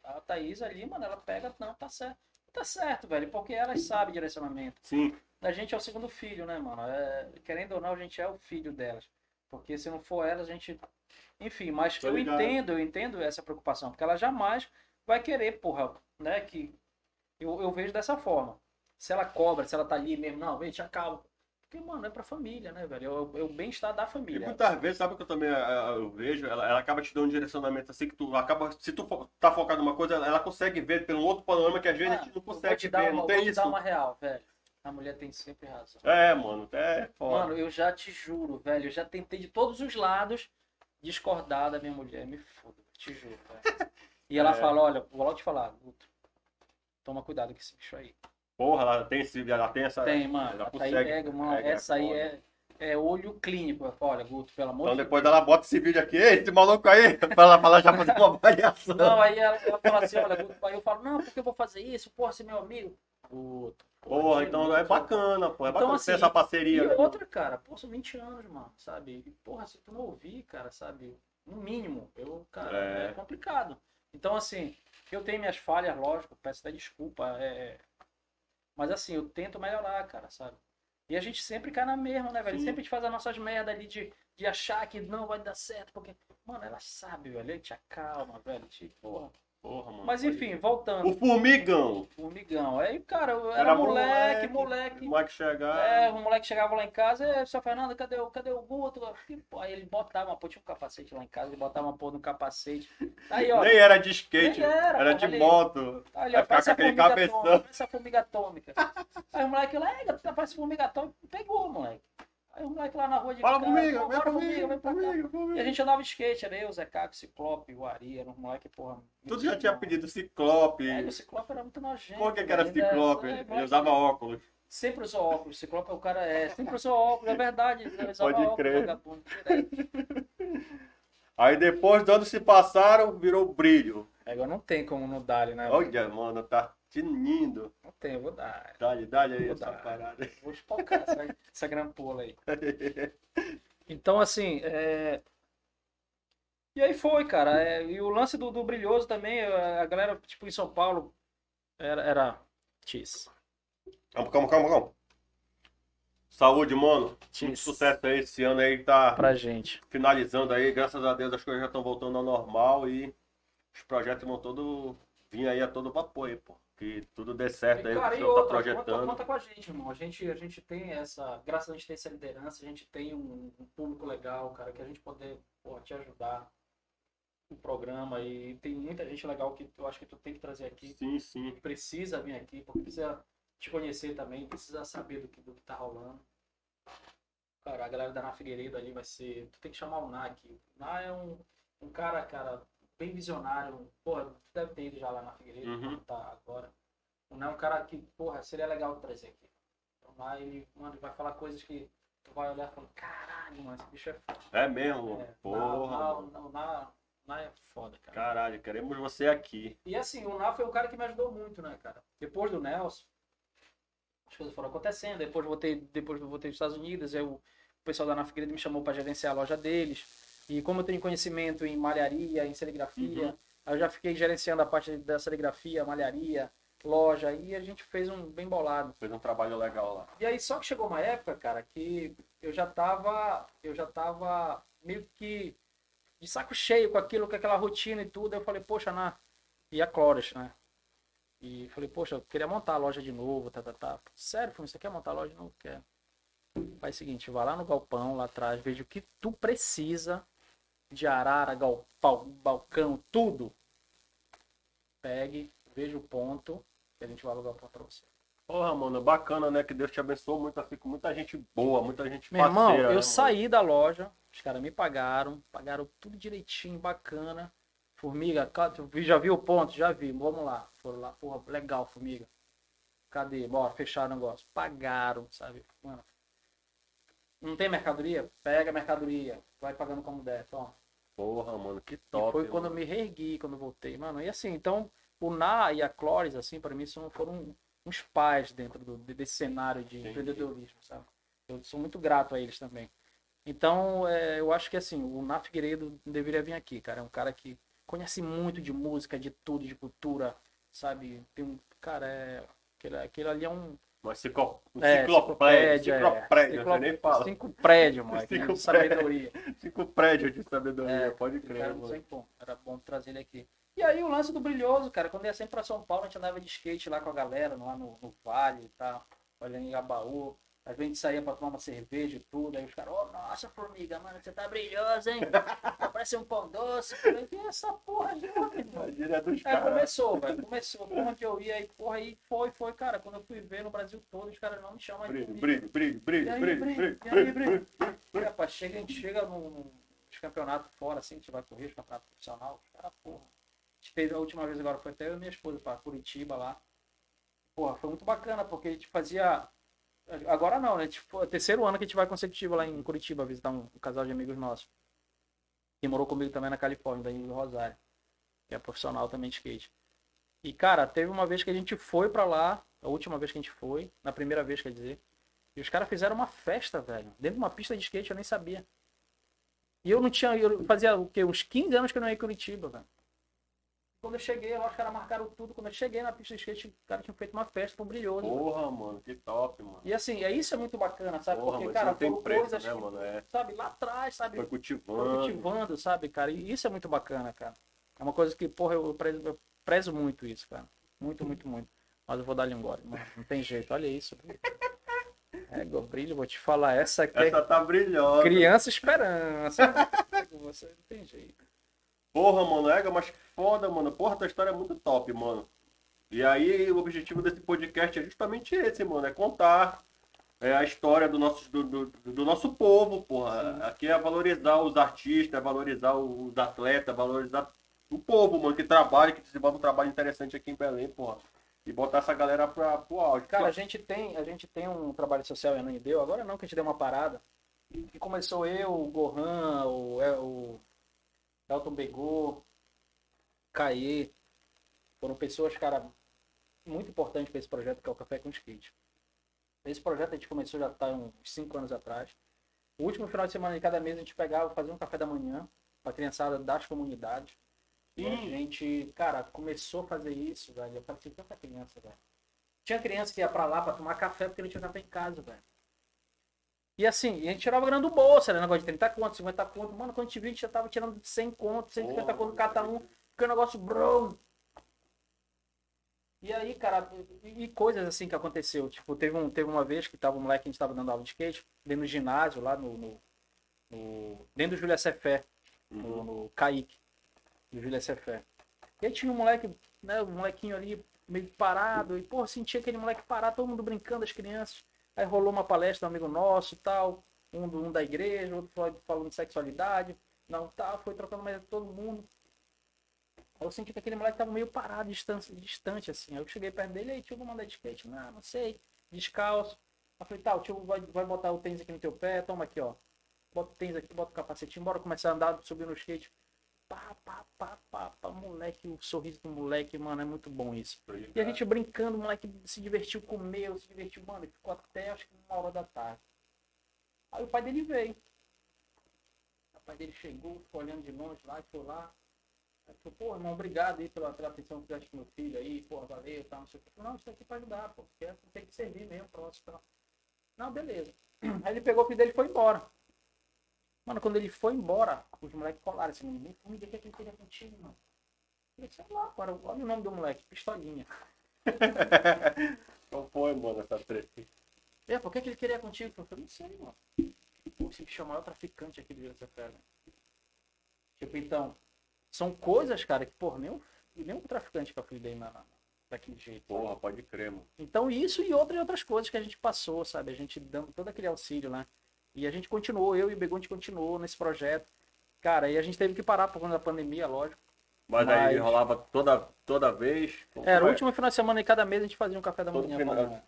A Thaís ali, mano, ela pega, não, tá certo. Tá certo, velho, porque elas sabem direcionamento. Sim. A gente é o segundo filho, né, mano? É, querendo ou não, a gente é o filho delas. Porque se não for elas, a gente. Enfim, mas Tô eu ligado. entendo, eu entendo essa preocupação, porque ela jamais vai querer, porra, né, que. Eu, eu vejo dessa forma. Se ela cobra, se ela tá ali mesmo, não, gente, acaba. Porque, mano, é pra família, né, velho? É o, é o bem-estar da E família. muitas vezes, sabe o que eu também eh, eu vejo? Ela, ela acaba te dando um direcionamento assim que tu acaba. Se tu fo- tá focado numa coisa, ela, ela consegue ver pelo outro panorama que às vezes a gente não Ah, vou consegue te dar ver. uma, Não tem vou te isso. dar uma real, velho. A mulher tem sempre razão. É, mano, é foda. Mano, eu já te juro, velho. Eu já tentei de todos os lados discordar da minha mulher. Me foda, te juro, velho. E ela É. fala, olha, vou logo te falar, Guto. Toma cuidado com esse bicho aí. Porra, ela tem, esse, ela tem essa. Tem, mano. Ela consegue. aí pega, mano. pega, essa aí foda. é, é olho clínico. Falo, Olha, Guto, pelo amor Então de depois ela bota esse vídeo aqui, esse maluco aí, pra ela, ela já fazer uma avaliação. Não, aí ela, ela fala assim, olha, Guto, aí eu falo, não, porque eu vou fazer isso? Porra, você é meu amigo. Guto. Porra, então é bacana, pô. É Então, bacana assim, ter essa E parceria. né? outra, cara, pô, são 20 anos, mano, sabe? E, Porra, se tu não ouvir, cara, sabe? No mínimo, eu, cara, É. é, complicado. Então, assim, eu tenho minhas falhas, lógico, peço até desculpa, é... mas assim, eu tento melhorar, cara, sabe? E a gente sempre cai na mesma, né, velho? Sim. Sempre a gente faz as nossas merdas ali de, de achar que não vai dar certo, porque, mano, ela sabe, velho, ele te acalma, velho, te, porra. Porra, mano. Mas enfim, voltando, O formigão. formigão. Aí, cara, eu era, Era moleque, moleque, moleque. O Mike chegar. É, o moleque chegava lá em casa, é, seu Fernando, cadê o, cadê o Guto? Aí ele botava uma, pô, tinha um capacete lá em casa, ele botava uma porra no capacete. Aí, ó, Nem era de skate, era, era, porra, de ali. moto. aí, vai ó, parece com aquele cabeção. atômica, parece a formiga atômica. Aí o moleque lá, é, parece formiga atômica, pegou, moleque. Aí o moleque lá na rua de Fala casa, comigo, vem comigo, vem cá. comigo, E a comigo. gente andava de skate, era eu, Zé Caco, Ciclope, o Ari, era um moleque, porra. Tudo já tinha pedido Ciclope. É, o Ciclope era muito nojento. Por que, que era velho, ainda- Ciclope? é, Ele usava óculos. Sempre usou óculos. Ciclope é o cara, é. Sempre usou óculos, é verdade. Ele usava Pode óculos, crer. vagabundo. Aí depois, anos se passaram, virou brilho. Agora não tem como não dar, né? Olha, mano, tá tinindo. Não tem, vou dar. Dá-lhe, dá-lhe aí Vou essa dar. parada. Vou espocar essa, essa grampola aí. Então, assim, é... E aí foi, cara. é, E o lance do, do Brilhoso também, a galera, tipo, em São Paulo, era... era... Cheese. Calma, calma, calma, calma. Saúde, mano. Muito sucesso aí esse ano aí, tá Pra gente. finalizando aí. Graças a Deus as coisas já estão voltando ao normal e os projetos vão todo vir aí a todo vapor aí, pô. Que tudo dê certo aí, o cara, que o e senhor tá outra, projetando. Conta, conta com a gente, irmão. A gente, a gente tem essa. Graças a gente ter essa liderança, a gente tem um, um público legal, cara, que a gente poder te ajudar no programa. E tem muita gente legal que eu acho que tu tem que trazer aqui. Sim, sim. Precisa vir aqui, porque precisa te conhecer também, precisa saber do que, do que tá rolando. Cara, a galera da Na Figueiredo ali vai ser. Tu tem que chamar o Ná aqui. O Ná é um, um cara, cara, bem visionário. Porra, deve ter ido já lá na Figueiredo, Uhum. tá agora. O Ná é um cara que, porra, seria legal trazer aqui. Então, o Ná, ele, mano, ele vai falar coisas que tu vai olhar e falar, caralho, mano, esse bicho é foda. É mesmo? É, Porra, o o o Ná é foda, cara. Caralho, queremos você aqui. E assim, o Ná foi um cara que me ajudou muito, né, cara? Depois do Nelson, as coisas foram acontecendo. Depois eu voltei, depois eu voltei dos Estados Unidos, o, o pessoal da Na Figueiredo me chamou para gerenciar a loja deles. E como eu tenho conhecimento em malharia, em serigrafia, Uhum. eu já fiquei gerenciando a parte da serigrafia, malharia, loja, e a gente fez um bem bolado. Fez um trabalho legal lá. E aí só que chegou uma época, cara, que eu já tava, eu já tava meio que de saco cheio com aquilo, com aquela rotina e tudo. Eu falei, poxa, na e a Clóris, né? E falei, poxa, eu queria montar a loja de novo, tá, tá, tá. Sério, Fumi, você quer montar a loja novo? Quer. Faz o seguinte, vai lá no galpão, lá atrás, veja o que tu precisa de arara, galpão, balcão, tudo. Pegue, veja o ponto, que a gente vai alugar o ponto pra você. Porra, mano, bacana, né? Que Deus te abençoe muito assim, com muita gente boa, muita gente Meu irmão, parceira, eu né, mano? saí da loja, os caras me pagaram, pagaram tudo direitinho, bacana. Formiga, já viu o ponto? Já vi, vamos lá. Foram lá, porra, legal, formiga. Cadê? Bora, fechar o negócio. Pagaram, sabe? Mano. Não tem mercadoria? Pega a mercadoria. Vai pagando como der, toma. Porra, mano, que E top. foi quando eu mano. me reergui, quando eu voltei, mano. E assim, então, o Na e a Clóris, assim, para mim, são, foram uns pais dentro do- desse cenário de Entendi. empreendedorismo, sabe? Eu sou muito grato a eles também. Então, é, eu acho que, assim, o Na Figueiredo deveria vir aqui, cara. É um cara que conhece muito de música, de tudo, de cultura, sabe? Tem um, cara, é... Aquele, aquele ali é um... Mas ciclo... É, enciclopédia, é. enciclopédia, Ciclo- você nem fala. Cinco prédios, moleque, Cinco de sabedoria. Cinco prédios de sabedoria, É, pode crer, cara mano. Era bom trazer ele aqui. E aí o lance do Brilhoso, cara, quando ia sempre pra São Paulo, a gente andava de skate lá com a galera, lá no, no Vale e tal, olhando em Abaú. A gente saía pra tomar uma cerveja e tudo, aí os caras, ô, nossa, formiga, mano, você tá brilhoso, hein? Parece um pão doce. Eu falei, que essa porra de? Imagina dos Aí caras. começou, velho, começou. Por onde eu ia, aí, porra, aí foi, foi, cara. Quando eu fui ver no Brasil todo, os caras não me chamam mais de aí, briga, e aí, briga, briga. E, rapaz, chega, a gente chega num, nos campeonatos fora, assim, a gente vai correr, os campeonatos profissionais, os caras, porra. A gente fez a última vez agora, foi até eu e minha esposa pra Curitiba lá. Porra, foi muito bacana, porque a gente fazia. Agora não, né? Tipo, é o terceiro ano que a gente vai consecutivo lá em Curitiba visitar um, um casal de amigos nossos. Que morou comigo também na Califórnia, daí em Rosário. Que é profissional também de skate. E, cara, teve uma vez que a gente foi pra lá, a última vez que a gente foi, na primeira vez, quer dizer. E os caras fizeram uma festa, velho. Dentro de uma pista de skate, eu nem sabia. E eu não tinha. Eu fazia o quê? Uns 15 anos que eu não ia em Curitiba, velho. Quando eu cheguei lá, os caras marcaram tudo. Quando eu cheguei na pista de skate, os caras tinham feito uma festa pro brilhoso. Porra, mano, que top, mano. E assim, é isso é muito bacana, sabe? Porra, Porque, cara, tem preço, coisas né, que, mano? É. sabe, lá atrás, sabe? Foi Foi cultivando. cultivando, sabe, cara? E isso é muito bacana, cara. É uma coisa que, porra, eu prezo, eu prezo muito isso, cara. Muito, muito, muito. Mas eu vou dar ali um gole, mano. Não tem jeito. Olha isso. É, brilho, vou te falar. Essa aqui é Essa tá brilhosa. criança esperança. Você não tem jeito. Porra, mano, Ega, mas que foda, mano. Porra, tua história é muito top, mano. E aí, o objetivo desse podcast é justamente esse, mano. É contar é, a história do nosso, do, do, do nosso povo, porra. Aqui é valorizar os artistas, é valorizar os atletas, é valorizar o povo, mano, que trabalha, que desenvolve um trabalho interessante aqui em Belém, porra. E botar essa galera pra, pro áudio. Cara, a gente tem, a gente tem um trabalho social em Ananindeua, agora não, que a gente deu uma parada. Que começou eu, o Gohan, o, El- o Elton Begô, Caê. Foram pessoas, cara, muito importantes para esse projeto que é o Café com Skate. Esse projeto a gente começou já tá uns 5 anos atrás. O último final de semana de cada mês a gente pegava, fazia um café da manhã para a criançada das comunidades. E a gente, cara, começou a fazer isso, velho. Eu participei tanta criança, velho. Tinha criança que ia pra lá pra tomar café porque não tinha café em casa, velho. E assim, a gente tirava grana do bolso, era negócio de 30 conto, 50 conto. Mano, quando a gente viu, a gente já tava tirando 100 conto, 150 Porra, conto cada um. Porque o negócio, bro. E aí, cara, e, e coisas assim que aconteceu. Tipo, teve, um, teve uma vez que tava um moleque, a gente tava dando aula de skate, dentro do ginásio, lá no. no, no- dentro do Júlia Cefé, no, Uhum. no Kaique, do Júlia Cefé. E aí tinha um moleque, né, um molequinho ali meio parado, e pô, sentia aquele moleque parado, todo mundo brincando, as crianças. Aí rolou uma palestra, um amigo nosso tal, um, do- um da igreja, outro fal- falando de sexualidade, não tal, foi trocando mais todo mundo. Aí eu senti que aquele moleque tava meio parado, distante, distante assim. Aí eu cheguei perto dele, aí tio, vou mandar de skate. Não, não sei, descalço. Eu falei, tá, o tio vai, vai botar o tênis aqui no teu pé, toma aqui, ó. Bota o tênis aqui, bota o capacetinho, bora começar a andar, subir no skate. Pá, pá, pá, pá, pá, moleque, o sorriso do moleque, mano, é muito bom isso. E a gente brincando, o moleque se divertiu, comeu, se divertiu, mano, e ficou até acho que uma hora da tarde. Aí o pai dele veio. O pai dele chegou, ficou olhando de longe lá, foi lá. Aí falou, pô, irmão, obrigado aí pela, pela atenção que deste meu filho aí, pô, valeu, tal, não sei o que. Não, isso aqui é pra ajudar, pô, porque tem que servir mesmo, próximo tal. Não, beleza. Aí ele pegou o filho dele e foi embora. Mano, quando ele foi embora, os moleques colaram assim, nem família, o que que ele queria contigo, mano? Eu sei lá, cara, olha o nome do moleque, pistolinha. Qual foi, mano, essa treta? É, por que, que ele queria contigo? Eu falei, não sei, mano. Pô, esse bicho é o maior traficante aqui do JCFL. Tipo, então, são coisas, cara, que, porra, nem um, nem um traficante que eu fui dele na, na- daquele jeito. sabe? Porra, pode crer, mano. Então, isso e outras outras coisas que a gente passou, sabe? A gente dando todo aquele auxílio, né? E a gente continuou, eu e o Begon, a gente continuou nesse projeto. Cara, e a gente teve que parar por conta da pandemia, lógico. Mas, aí Mas- rolava toda, toda vez. Era o último final de semana e cada mês a gente fazia um café da Todo manhã. final.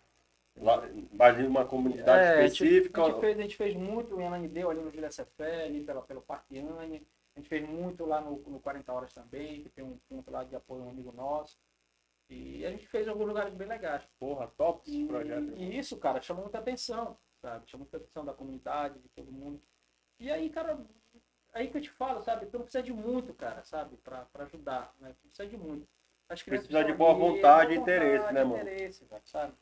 Lá, mas em uma comunidade É, a gente- específica. A gente, fez, a gente fez muito em Ananideu, ali no Júlia Cefé, ali pela, pelo Parque Anne. A gente fez muito lá no, no 40 Horas também, que tem um ponto lá de apoio um amigo nosso. E a gente fez alguns lugares bem legais. Porra, top esse E, projeto. e isso, cara, chamou muita atenção, sabe? Chamou muita atenção da comunidade, de todo mundo. E aí, cara, aí que eu te falo, sabe? Tu não precisa de muito, cara, sabe? Pra, pra ajudar, né? Tu precisa de muito. As crianças Precisa de boa ali, vontade e interesse, vontade, né, mano? interesse, velho, sabe?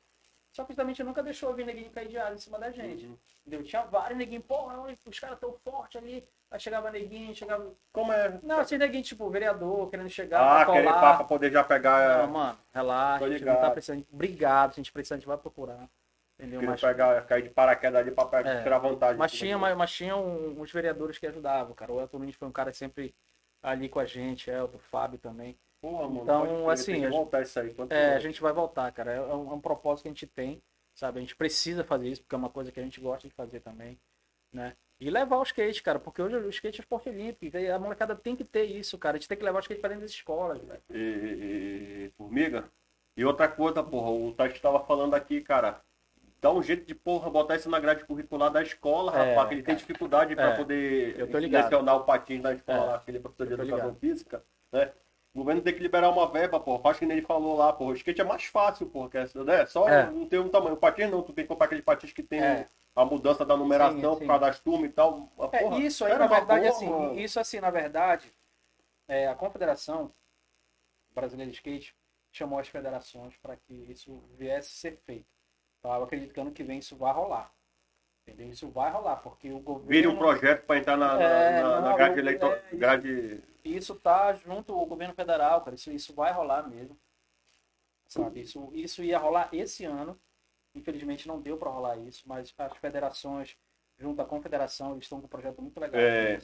Só que gente nunca deixou vir neguinho cair de asa em cima da gente. Uhum. Entendeu? Tinha vários neguinhos, porra, os caras tão fortes ali. Aí chegava neguinho, chegava. Como é? Não, assim, neguinho, tipo, vereador, querendo chegar Ah, pra querer pá pra poder já pegar. Não, mano, relaxa, a gente não tá precisando. Obrigado, se a gente precisar, a gente vai procurar. Entendeu? Mas, pegar, cair de paraquedas ali pegar, É. tirar vantagem. mas tinha, mas, mas tinha um- uns vereadores que ajudavam, cara. O Elton Nunes foi um cara sempre ali com a gente, Elton, Fábio também. Porra, mano, Então, assim, a gente- voltar isso aí. quanto É, a gente vai voltar, cara. É um, é um propósito que a gente tem, sabe? A gente precisa fazer isso, porque é uma coisa que a gente gosta de fazer também, né? E levar o skate, cara, porque hoje o skate é esporte olímpico, e a molecada tem que ter isso, cara. A gente tem que levar o skate pra dentro das escolas, velho. E, e- e- formiga. E outra coisa, porra, o Tati tava falando aqui, cara. Dá um jeito de, porra, botar isso na grade curricular da escola, É, rapaz, que ele tem cara. dificuldade pra É, poder eu tô lecionar o patins da escola É, lá, aquele professor de educação ligado. física, né? O governo tem que liberar uma verba, porra. Faz que nem ele falou lá, porra. O skate é mais fácil, porra. Que é, né? Só É. não tem um tamanho. O patins não, tu tem que comprar aquele patins que tem É. a mudança da numeração Sim, sim. por causa das turmas e tal. É, porra, isso aí, na uma verdade, boa, assim, mano. isso assim, na verdade, é, a Confederação Brasileira de Skate chamou as federações para que isso viesse a ser feito. Então, eu acredito que ano que vem isso vai rolar. Entendeu? Isso vai rolar, porque o governo. Vire um projeto pra entrar na, na- É, na, na não, grade eleitoral. é, grade... Isso tá junto ao governo federal, cara. Isso, isso vai rolar mesmo. Sabe? Isso, isso ia rolar esse ano. Infelizmente não deu para rolar isso, mas as federações, junto à confederação, eles estão com um projeto muito legal. É.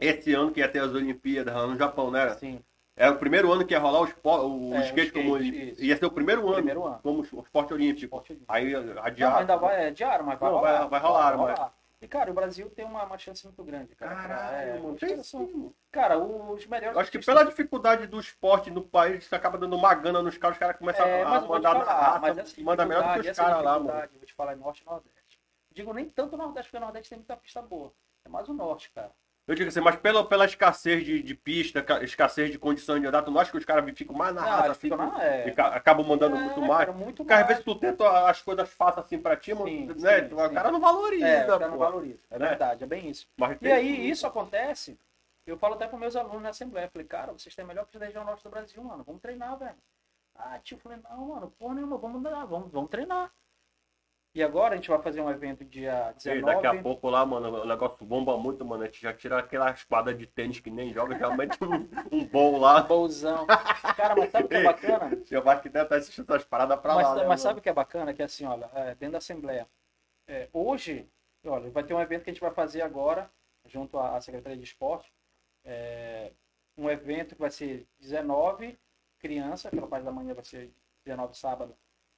Esse ano que ia ter as Olimpíadas no Japão, né? Sim, Era o primeiro ano que ia rolar o, espo- o É, o skate como. skate, isso. Ia ser o primeiro ano primeiro ano. como esporte olímpico. Esporte olímpico. Aí Não, adiado. ainda vai, é diário, mas vai Não, rolar. vai- vai rolar, mas- E, cara, o Brasil tem uma, uma chance muito grande, cara. Caralho, é, mano. os são-. Cara, os melhores. Acho que pela dificuldade do esporte no país, você acaba dando uma gana nos caras, os caras começam É, a mandar na falar, raça, mas essa manda melhor do que os caras lá, mano. vou te falar é Norte e Nordeste. Digo nem tanto Nordeste, porque o Nordeste tem muita pista boa. É mais o Norte, cara. Eu digo assim, mas pela, pela escassez de, de pista, ca- escassez de condições de andar, tu não acha que os caras ficam mais na raça, assim, ficam é. e ca- acabam mandando É, muito cara, mais? muito Porque às mais. vezes tu tenta as coisas fáceis assim pra ti, Sim, né? sim, o sim. cara não valoriza, É, o cara não valoriza. É Né? verdade, é bem isso. Mas E aí, isso acontece, eu falo até para meus alunos na Assembleia. Falei, cara, vocês têm a melhor pista da região norte do Brasil, mano. Vamos treinar, velho. Ah, tio, falei, não, mano, porra nenhuma, vamos dar, vamos, vamos treinar. E agora a gente vai fazer um evento dia E 19. daqui a pouco lá, mano, o negócio bomba muito, mano. A gente já tira aquela espada de tênis que nem joga, já mete um, um bom lá. Bolzão. Cara, mas sabe o que é bacana? Eu acho que deve estar assistindo essas paradas pra Mas, lá, né, mas sabe mano? o que é bacana? Que é assim, olha, é, dentro da Assembleia. é, hoje, olha, vai ter um evento que a gente vai fazer agora, junto à à Secretaria de Esporte. é, um evento que vai ser 19 crianças, pela parte da manhã vai ser 19 sábado,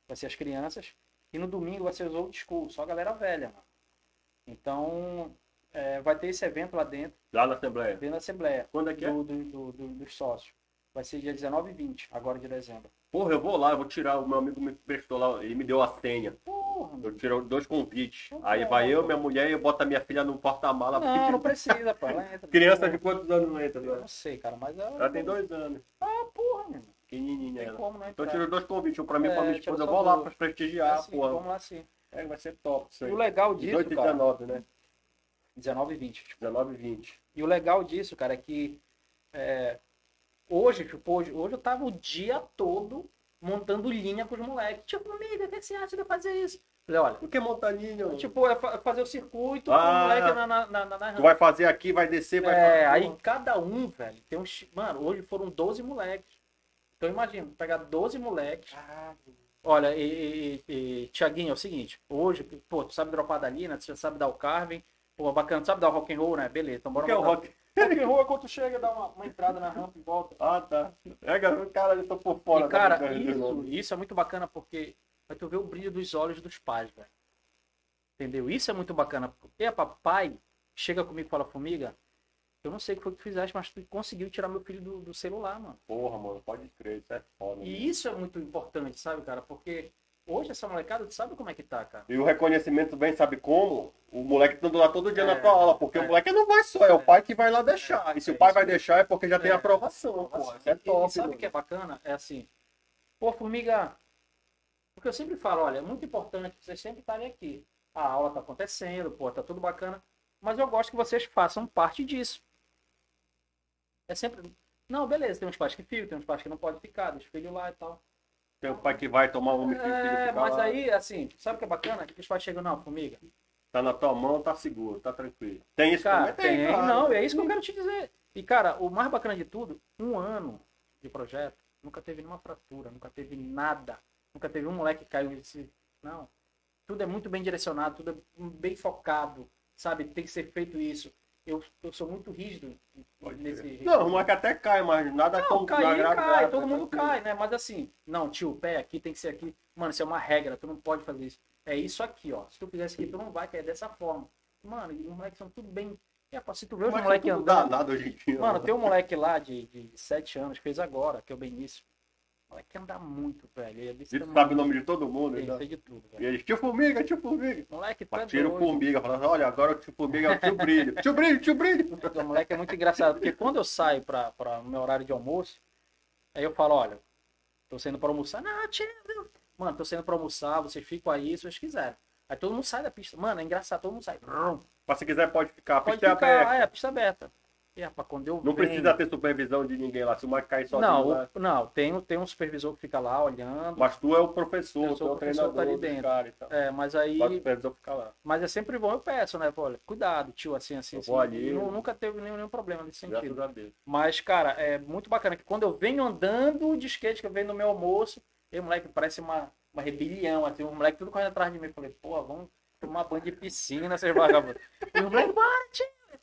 vai ser as crianças. E no domingo vai ser os old school, só a galera velha, mano. Então, é, vai ter esse evento lá dentro, Lá na Assembleia. dentro da Assembleia, Quando é que é? do, do- do- do- dos sócios. Vai ser dia 19 e 20, agora de dezembro. Porra, eu vou lá, eu vou tirar. O meu amigo me prestou lá, ele me deu a senha. Porra, Eu tiro dois convites. Então Aí vai eu, minha mulher e eu boto a minha filha no porta-mala. Não, não precisa, pô. Ela entra. Criança de quantos anos não entra? Eu né? não sei, cara, mas ela. Ela tem dois anos. Ah, porra, meu irmão. Pequenininha Tem como, né? Então eu tiro dois convites, um pra mim e É, pra minha esposa. Eu vou lá pra prestigiar, assim, porra. Vamos lá sim. É, vai ser top isso E aí. o legal disso, 18 e cara. 19, né? 19 e 20. tipo. 19 e 20. E o legal disso, cara, é que é, hoje, tipo, hoje, hoje eu tava o dia todo montando linha com os moleques. Tipo, amiga, o que você acha de fazer isso? Falei, olha, O que é montaninha? tipo, é fa- fazer o circuito com o Ah. moleque na, na, na, na, Tu vai fazer aqui, vai descer, vai É, fazer. aí cada um, velho, tem um. chi- Mano, hoje foram 12 moleques. Então imagina, pegar 12 moleques. Olha, e, e, e Tiaguinho, é o seguinte, hoje, pô, tu sabe dropar da Lina, tu já sabe dar o carving, pô, bacana, tu sabe dar o rock and roll, né? Beleza, então bora que é o rock? rock and roll é quando tu chega, dá uma, uma entrada na rampa e volta. Ah, tá. É, cara, cara, eu tô por fora. e, cara, da- isso, isso é muito bacana porque vai tu ver o brilho dos olhos dos pais, velho. Entendeu? Isso é muito bacana. Porque, papai, chega comigo e fala, formiga, eu não sei o que foi que tu fizeste, mas tu conseguiu tirar meu filho do, do celular, mano. Porra, mano, pode crer, isso é foda. mano. E isso é muito importante, sabe, cara? Porque hoje essa molecada, tu sabe como é que tá, cara? E o reconhecimento vem, sabe como? O moleque tá lá todo dia É, na tua aula, porque é. o moleque não vai só, é o pai que vai lá deixar. E se É o pai isso vai deixar é porque já tem É. aprovação, pô. Isso é E- top. E sabe o mano. que é bacana? É assim, pô, formiga, porque eu sempre falo, olha, é muito importante vocês sempre estarem aqui. A aula tá acontecendo, pô, tá tudo bacana, mas eu gosto que vocês façam parte disso. É sempre, não, beleza, tem uns pais que ficam, tem uns pais que não podem ficar, deixa o filho lá e tal. Tem o pai que vai tomar um homem É, mas aí, assim, sabe o que é bacana? Que os pais chegam, não, formiga, Tá na tua mão, tá seguro, tá tranquilo. Tem isso Cara, também? tem, claro. não, é isso que eu quero te dizer. E, cara, o mais bacana de tudo, um ano de projeto, nunca teve nenhuma fratura, nunca teve nada. Nunca teve um moleque que caiu e disse, não. tudo é muito bem direcionado, tudo é bem focado, sabe? Tem que ser feito isso. Eu, eu sou muito rígido Pode nesse. crer. Não, uma que até cai, mas nada Não, como agrada- cai, agrada, todo mundo tranquilo. cai, né? Mas assim, não, tio, o pé aqui tem que ser aqui. Mano, isso é uma regra, tu não pode fazer isso. É isso aqui, ó. Se tu fizer isso aqui, tu não vai cair dessa forma. Mano, e os moleques são tudo bem. É, pá, se tu vê os moleques andando. danado hoje em dia. Mano, né? tem um moleque lá de, de 7 anos, fez agora, que é o Benício. Moleque anda muito, velho. Ele é Ele sabe o nome de todo mundo. Tem, né? tem de tudo, E velho. eles, tio Formiga, tio Formiga. Moleque, é Tira o. Formiga, falando, olha, agora o tio Formiga é o tio Brilho. tio Brilho, tio Brilho. O moleque é muito engraçado, porque quando eu saio pra, pra meu horário de almoço, aí eu falo, olha, tô saindo pra almoçar. Não, tio, mano, tô saindo pra almoçar, vocês ficam aí se vocês quiserem. Aí todo mundo sai da pista. Mano, é engraçado, todo mundo sai. Mas se quiser pode ficar, a Pode pista é ficar, aberta. é, a pista aberta. Rapaz, quando eu Não venho- precisa ter supervisão de ninguém lá. Se o Mike cair sozinho Não, lá. não, tem, tem um supervisor que fica lá olhando. Mas tu é o professor, tu é o professor, treinador tá ali dos dentro. caras e tal. É, mas aí. Mas o supervisor fica lá. Mas é sempre bom, eu peço, né? Pô, olha, cuidado, tio, assim, assim, Eu assim. ali. Nu- Nunca teve nenhum, nenhum problema nesse sentido. Graças a Deus. Mas, cara, é muito bacana que quando eu venho andando de skate, que eu venho no meu almoço, e o moleque parece uma, uma rebelião, assim, o moleque tudo correndo atrás de mim. Eu falei, pô, vamos tomar banho de piscina, vocês vagabundos. e o moleque, bora,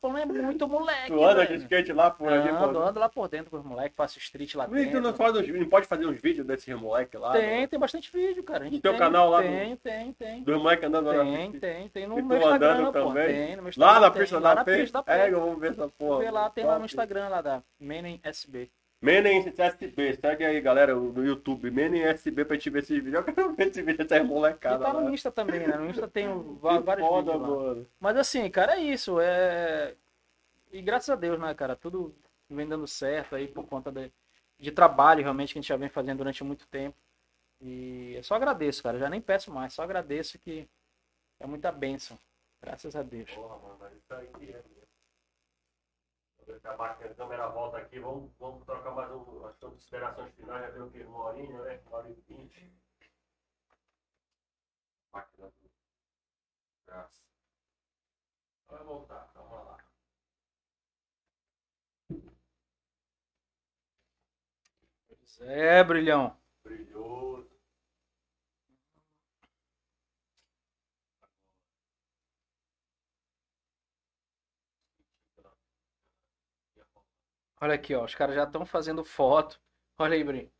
falou, é muito moleque. Tu anda de skate lá por ali, Ando, pô. ando lá por dentro com os moleques, faço street lá Por que tu dentro. não, faz uns, não pode fazer uns vídeos desses moleques lá? Tem, tem bastante vídeo, cara. No teu tem, canal lá Tem, tem, tem. Dos moleques andando lá na Tem, tem, tem no E meu Instagram, andando pô. também? Tem no meu Lá Instagram. na tem. pista lá da na pista? É, eu vou ver essa porra. Vê lá, tem lá no. Instagram lá da Menem SB. Menem SB, segue aí, galera, no YouTube. Menem SB pra gente ver esses vídeos. Eu quero ver esse vídeo E molecada. tá lá. no Insta também, né? No Insta tem vários foda, vídeos lá. mano. Mas assim, cara, é isso. É... E graças a Deus, né, cara? Tudo vem dando certo aí por conta de, de trabalho realmente que a gente já vem fazendo durante muito tempo. E eu só agradeço, cara. Já nem peço mais. Só agradeço que é muita bênção. Graças a Deus. Porra, mano, isso aí é ver se a câmera volta aqui. Vamos, vamos trocar mais um, as considerações finais. Já deu o que? Uma horinha, né? Uma hora e vinte. Máquina do. Graça. Vai voltar, calma lá. Pois é, brilhão. Brilhoso. Olha aqui, ó. Os caras já estão fazendo foto. Olha aí, Bri.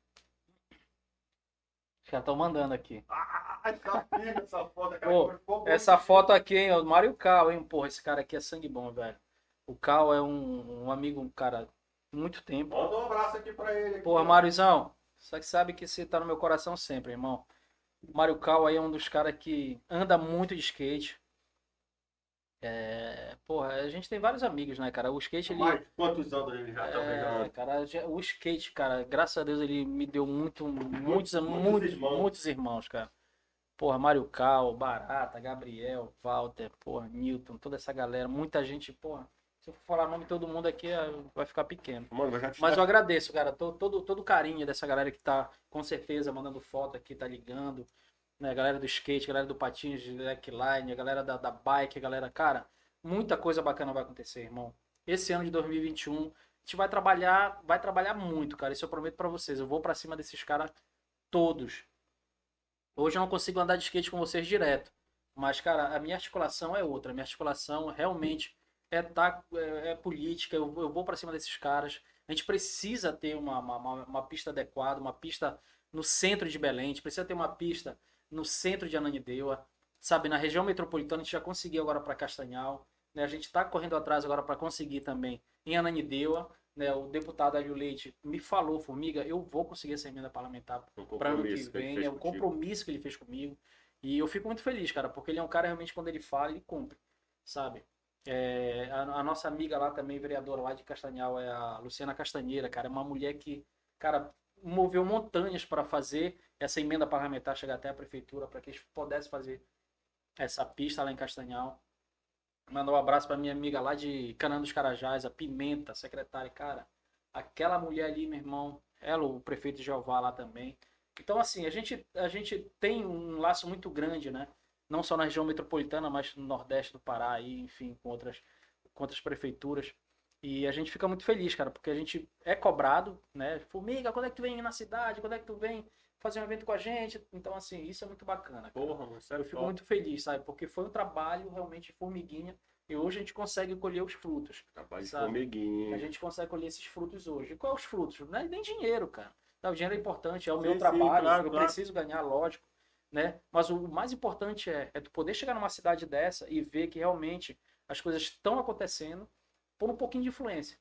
Os caras estão mandando aqui. Ah, essa filha, essa foto. aquela Ô, que ficou. Essa foto aqui, hein, do Mário Cal, hein? Porra, esse cara aqui é sangue bom, velho. O Cal é um, um amigo, um cara, muito tempo. Manda um abraço aqui pra ele. Porra, ó. Mariozão, só que sabe que você tá no meu coração sempre, irmão. O Mário Cal aí é um dos caras que anda muito de skate. É, porra, a gente tem vários amigos, né, cara? O skate, ele. Mas quantos anos ele já tá É, cara, o skate, cara, graças a Deus ele me deu muito, muitos, muitos muitos, irmãos. muitos irmãos, cara. Porra, Mário Cal, Barata, Gabriel, Walter, porra, Newton, toda essa galera, muita gente, porra. Se eu for falar o nome de todo mundo aqui, eh, vai ficar pequeno. Mano, te Mas eu agradeço, cara, to- todo, todo o carinho dessa galera que tá, com certeza, mandando foto aqui, tá ligando. Né, a galera do skate, a galera do patins, de slackline, a galera da, da bike, a galera, cara, muita coisa bacana vai acontecer, irmão. Esse ano de 2021, a gente vai trabalhar, vai trabalhar muito, cara. Isso eu prometo pra vocês. Eu vou pra cima desses caras todos. Hoje eu não consigo andar de skate com vocês direto. Mas, cara, a minha articulação é outra. A minha articulação realmente é, tá, é, é política. Eu, eu vou pra cima desses caras. A gente precisa ter uma, uma- uma pista adequada, uma pista no centro de Belém. A gente precisa ter uma pista no centro de Ananindeua. Sabe, na região metropolitana a gente já conseguiu agora para Castanhal. Né? A gente está correndo atrás agora para conseguir também em Ananindeua. Né? O deputado Hélio Leite me falou, Formiga, eu vou conseguir essa emenda parlamentar para ano que que vem. fez É o compromisso que ele fez comigo. E eu fico muito feliz, cara, porque ele é um cara realmente, quando ele fala, ele cumpre, sabe? É, a, a nossa amiga lá também, vereadora lá de Castanhal, é a Luciana Castanheira, cara. É uma mulher que, cara, moveu montanhas para fazer essa emenda parlamentar chegar até a prefeitura, para que eles pudessem fazer essa pista lá em Castanhal. Mandar um abraço para minha amiga lá de Canã dos Carajás, a Pimenta, secretária, cara. Aquela mulher ali, meu irmão, ela, o prefeito de Jeová lá também. Então, assim, a gente, a gente tem um laço muito grande, né? Não só na região metropolitana, mas no Nordeste do Pará, e, enfim, com outras, com outras prefeituras. E a gente fica muito feliz, cara, porque a gente é cobrado, né? Formiga, quando é que tu vem na cidade? Quando é que tu vem fazer um evento com a gente? Então, assim, isso é muito bacana. Cara. Porra, mano, sério, Eu fico muito feliz, sabe? Porque foi um trabalho realmente formiguinha e hoje a gente consegue colher os frutos. Trabalho de sabe? formiguinha. A gente consegue colher esses frutos hoje. E qual é os frutos? Não é nem dinheiro, cara. Tá, o dinheiro é importante, é o Sim, meu sim, trabalho, claro, eu claro. preciso ganhar, lógico, né? Mas o mais importante é, é tu poder chegar numa cidade dessa e ver que realmente as coisas estão acontecendo por um pouquinho de influência,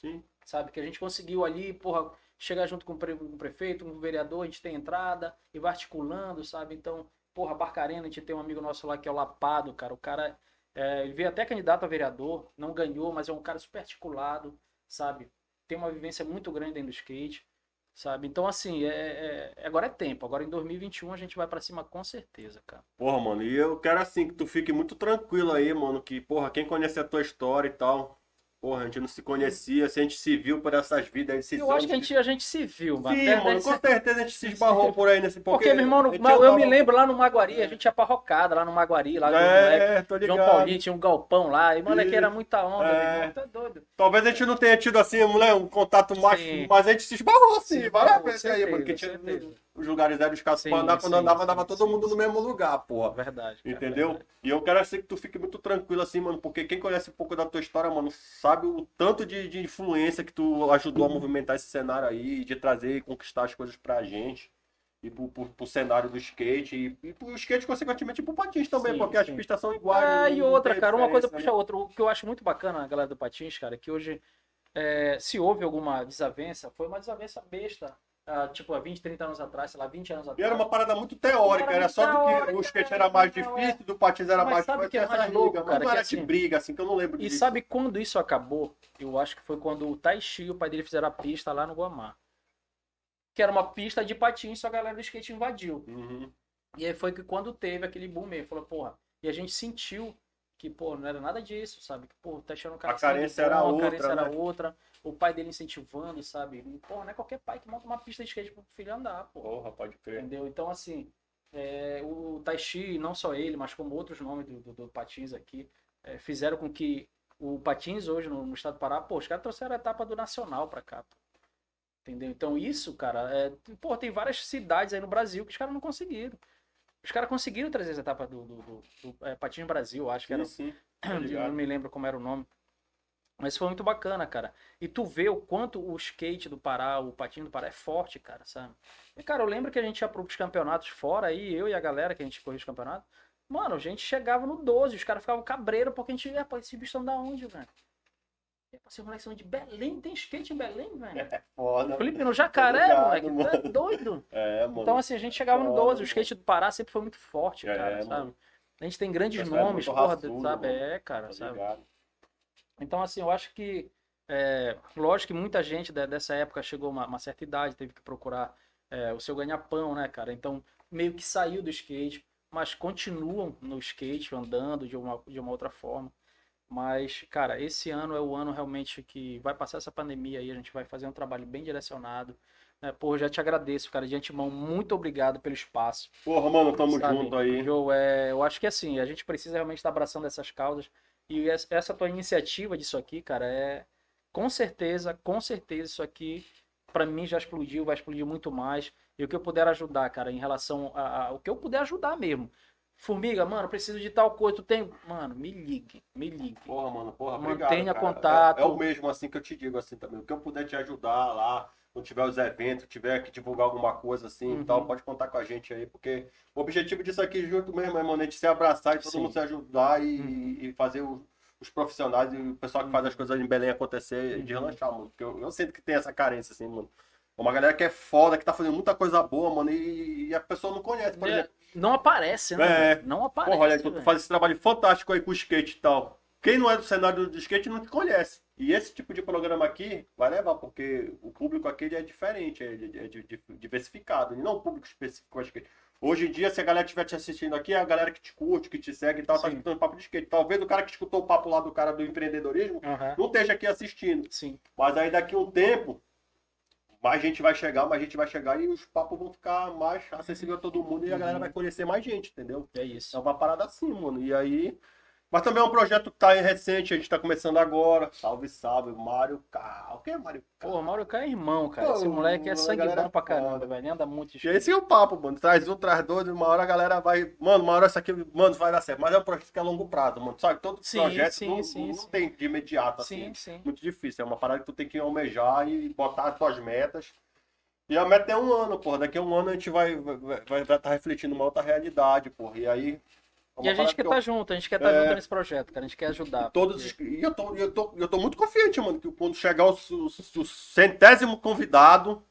Sim. sabe? Que a gente conseguiu ali, porra, chegar junto com o, pre- com o prefeito, com o vereador, a gente tem entrada e vai articulando, sabe? Então, porra, Barcarena, a gente tem um amigo nosso lá que é o Lapado, cara, o cara é, ele veio até candidato a vereador, não ganhou, mas é um cara super articulado, sabe? Tem uma vivência muito grande dentro do skate, sabe? Então, assim, é, é- agora é tempo. Agora em 2021 a gente vai pra cima com certeza, cara. Porra, mano, e eu quero assim que tu fique muito tranquilo aí, mano, que, porra, quem conhece a tua história e tal, porra, a gente não se conhecia, se a gente se viu por essas vidas esses Eu acho que a gente, a gente se viu, mano. Sim, mano, até- com certeza a gente se esbarrou por aí nesse Porque, meu irmão, no- eu, me lembro lá no Maguari, a gente ia pra rocada lá no Maguari, lá no moleque. É, ligado. João Paulinho tinha um galpão lá, e moleque Isso. era muita onda, É. meu irmão, tá doido. Talvez a gente não tenha tido assim, mulher, um contato mais, Sim. mas a gente se esbarrou assim, várias vezes aí, porque tinha certeza. os lugares eram escassos Sim, pra andar, quando sim, andava, sim, andava todo sim, mundo sim. no mesmo lugar, porra. Verdade. cara, Entendeu? verdade. E eu quero assim que tu fique muito tranquilo assim, mano, porque quem conhece um pouco da tua história, mano, sabe o tanto de, de influência que tu ajudou a movimentar esse cenário aí, de trazer e conquistar as coisas pra gente. E pro, pro, pro cenário do skate, e, e pro skate, consequentemente, e pro patins também, Sim, porque as sim. pistas são iguais. Ah, não- e outra, cara, uma coisa diferença, né? puxa a outra. O que eu acho muito bacana, a galera do Patins, cara, é que hoje, é, se houve alguma desavença, foi uma desavença besta. Ah, tipo, há 20, 30 anos atrás, sei lá, 20 anos E atrás. era uma parada muito teórica, Era era muito só do que teórica, o skate era mais não, é. difícil, do patins era Mas mais sabe que é mais louco, cara, não que era assim- de briga, assim, que eu não lembro E disso. sabe quando isso acabou? Eu acho que foi quando o Taishi e o pai dele fizeram a pista lá no Guamá. Que era uma pista de patins, só a galera do skate invadiu. Uhum. E aí foi que quando teve aquele boom mesmo, falou, porra, e a gente sentiu que, pô, não era nada disso, sabe? Que, pô, tá achando um cara A carência sangue era bom, a outra, carência era né? outra, o pai dele incentivando, sabe? E, pô, não é qualquer pai que monta uma pista de skate pro filho andar, pô. Porra, pode crer. Entendeu? Então, assim, é, o Taishi, não só ele, mas como outros nomes do, do, do Patins aqui, é, fizeram com que o Patins hoje no, no estado do Pará, pô, os caras trouxeram a etapa do Nacional pra cá, pô. Entendeu? Então, isso, cara, é, pô, tem várias cidades aí no Brasil que os caras não conseguiram. Os caras conseguiram trazer essa etapa do, do, do, do é, Patins Brasil, acho que era Sim, sim. Não me lembro como era o nome. Mas foi muito bacana, cara. E tu vê o quanto o skate do Pará, o patinho do Pará é forte, cara, sabe? E, cara, eu lembro que a gente ia pros campeonatos fora aí, eu e a galera que a gente corria os campeonatos. Mano, a gente chegava no 12, os caras ficavam cabreiro porque a gente, é, pô, esses bichos estão da onde, velho? E, pô, Esses moleques são de Belém, tem skate em Belém, velho? Foda. Felipe, no Jacaré, ligado, moleque, é mano. doido. É, mano. Então, assim, a gente chegava no Foda, 12, o skate do Pará sempre foi muito forte, É, cara, sabe? mano. A gente tem grandes Mas é nomes, muito porra, raçudo, sabe? mano. É, cara, Tá sabe? ligado? Então, assim, eu acho que, é, lógico que muita gente de- dessa época chegou a uma, uma certa idade, teve que procurar é, o seu ganha-pão, né, cara? Então, meio que saiu do skate, mas continuam no skate, andando de uma, de uma outra forma. Mas, cara, esse ano é o ano realmente que vai passar essa pandemia aí, a gente vai fazer um trabalho bem direcionado. Né? Pô, já te agradeço, cara, de antemão, muito obrigado pelo espaço. Porra, mano, tamo Sabe, junto aí. Joe, é, eu acho que assim, a gente precisa realmente estar abraçando essas causas. E es- essa tua iniciativa disso aqui, cara, é com certeza, com certeza isso aqui pra mim já explodiu, vai explodir muito mais. E o que eu puder ajudar, cara, em relação a, a- o que eu puder ajudar mesmo. Formiga, mano, preciso de tal coisa, tu tem, mano, me ligue, me ligue. Porra, mano, porra, Mantenha obrigado, cara. contato. É, é o mesmo assim que eu te digo assim também. O que eu puder te ajudar lá, quando tiver os eventos, tiver que divulgar alguma coisa assim Uhum. e tal, pode contar com a gente aí, porque o objetivo disso aqui junto mesmo é, mano, a gente se abraçar e todo Sim. mundo se ajudar e, Uhum. e fazer o- os profissionais e o pessoal que faz as coisas em Belém acontecer de Uhum. relanchar, mano. Porque eu, eu sinto que tem essa carência, assim, mano. Uma galera que é foda, que tá fazendo muita coisa boa, mano, e, e a pessoa não conhece, por É, exemplo. Não aparece, né? É. Não aparece. Porra, olha, tu velho. faz esse trabalho fantástico aí com o skate e tal. Quem não é do cenário do skate não te conhece. E esse tipo de programa aqui vai levar, porque o público aqui é diferente, é, di- di- diversificado, e não um público específico com skate. Hoje em dia, se a galera estiver te assistindo aqui, é a galera que te curte, que te segue e tal, tá Sim. escutando papo de skate. Talvez o cara que escutou o papo lá do cara do empreendedorismo Aham. não esteja aqui assistindo. Sim. Mas aí daqui a um tempo, mais gente vai chegar, mais gente vai chegar e os papos vão ficar mais acessíveis a todo mundo e a galera vai conhecer mais gente, entendeu? É isso. É uma parada assim, mano. E aí, Mas também é um projeto que tá recente, a gente tá começando agora. Salve, salve, Mário K. O que é Mário K? Pô, o Mauro K é irmão, cara. Pô, Esse moleque é sangue bom pra é caramba, foda. velho. Anda muito de E esse é o papo, mano. Traz um, traz dois, uma hora a galera vai. Mano, uma hora isso aqui, mano, vai dar certo. Mas é um projeto que é a longo prazo, mano. Sabe? Todo Sim, projeto sim, não, sim, não sim. tem de imediato, assim. Sim, sim. Muito difícil. É uma parada que tu tem que almejar e botar as tuas metas. E a meta é um ano, porra. Daqui a um ano a gente vai estar vai, vai, vai tá refletindo uma outra realidade, porra. E aí. E a gente quer que estar eu- junto, a gente quer estar É. junto nesse projeto, cara. A gente quer ajudar. Todos, porque- e eu tô, eu, tô, eu tô muito confiante, mano, que quando chegar o, o- o centésimo convidado,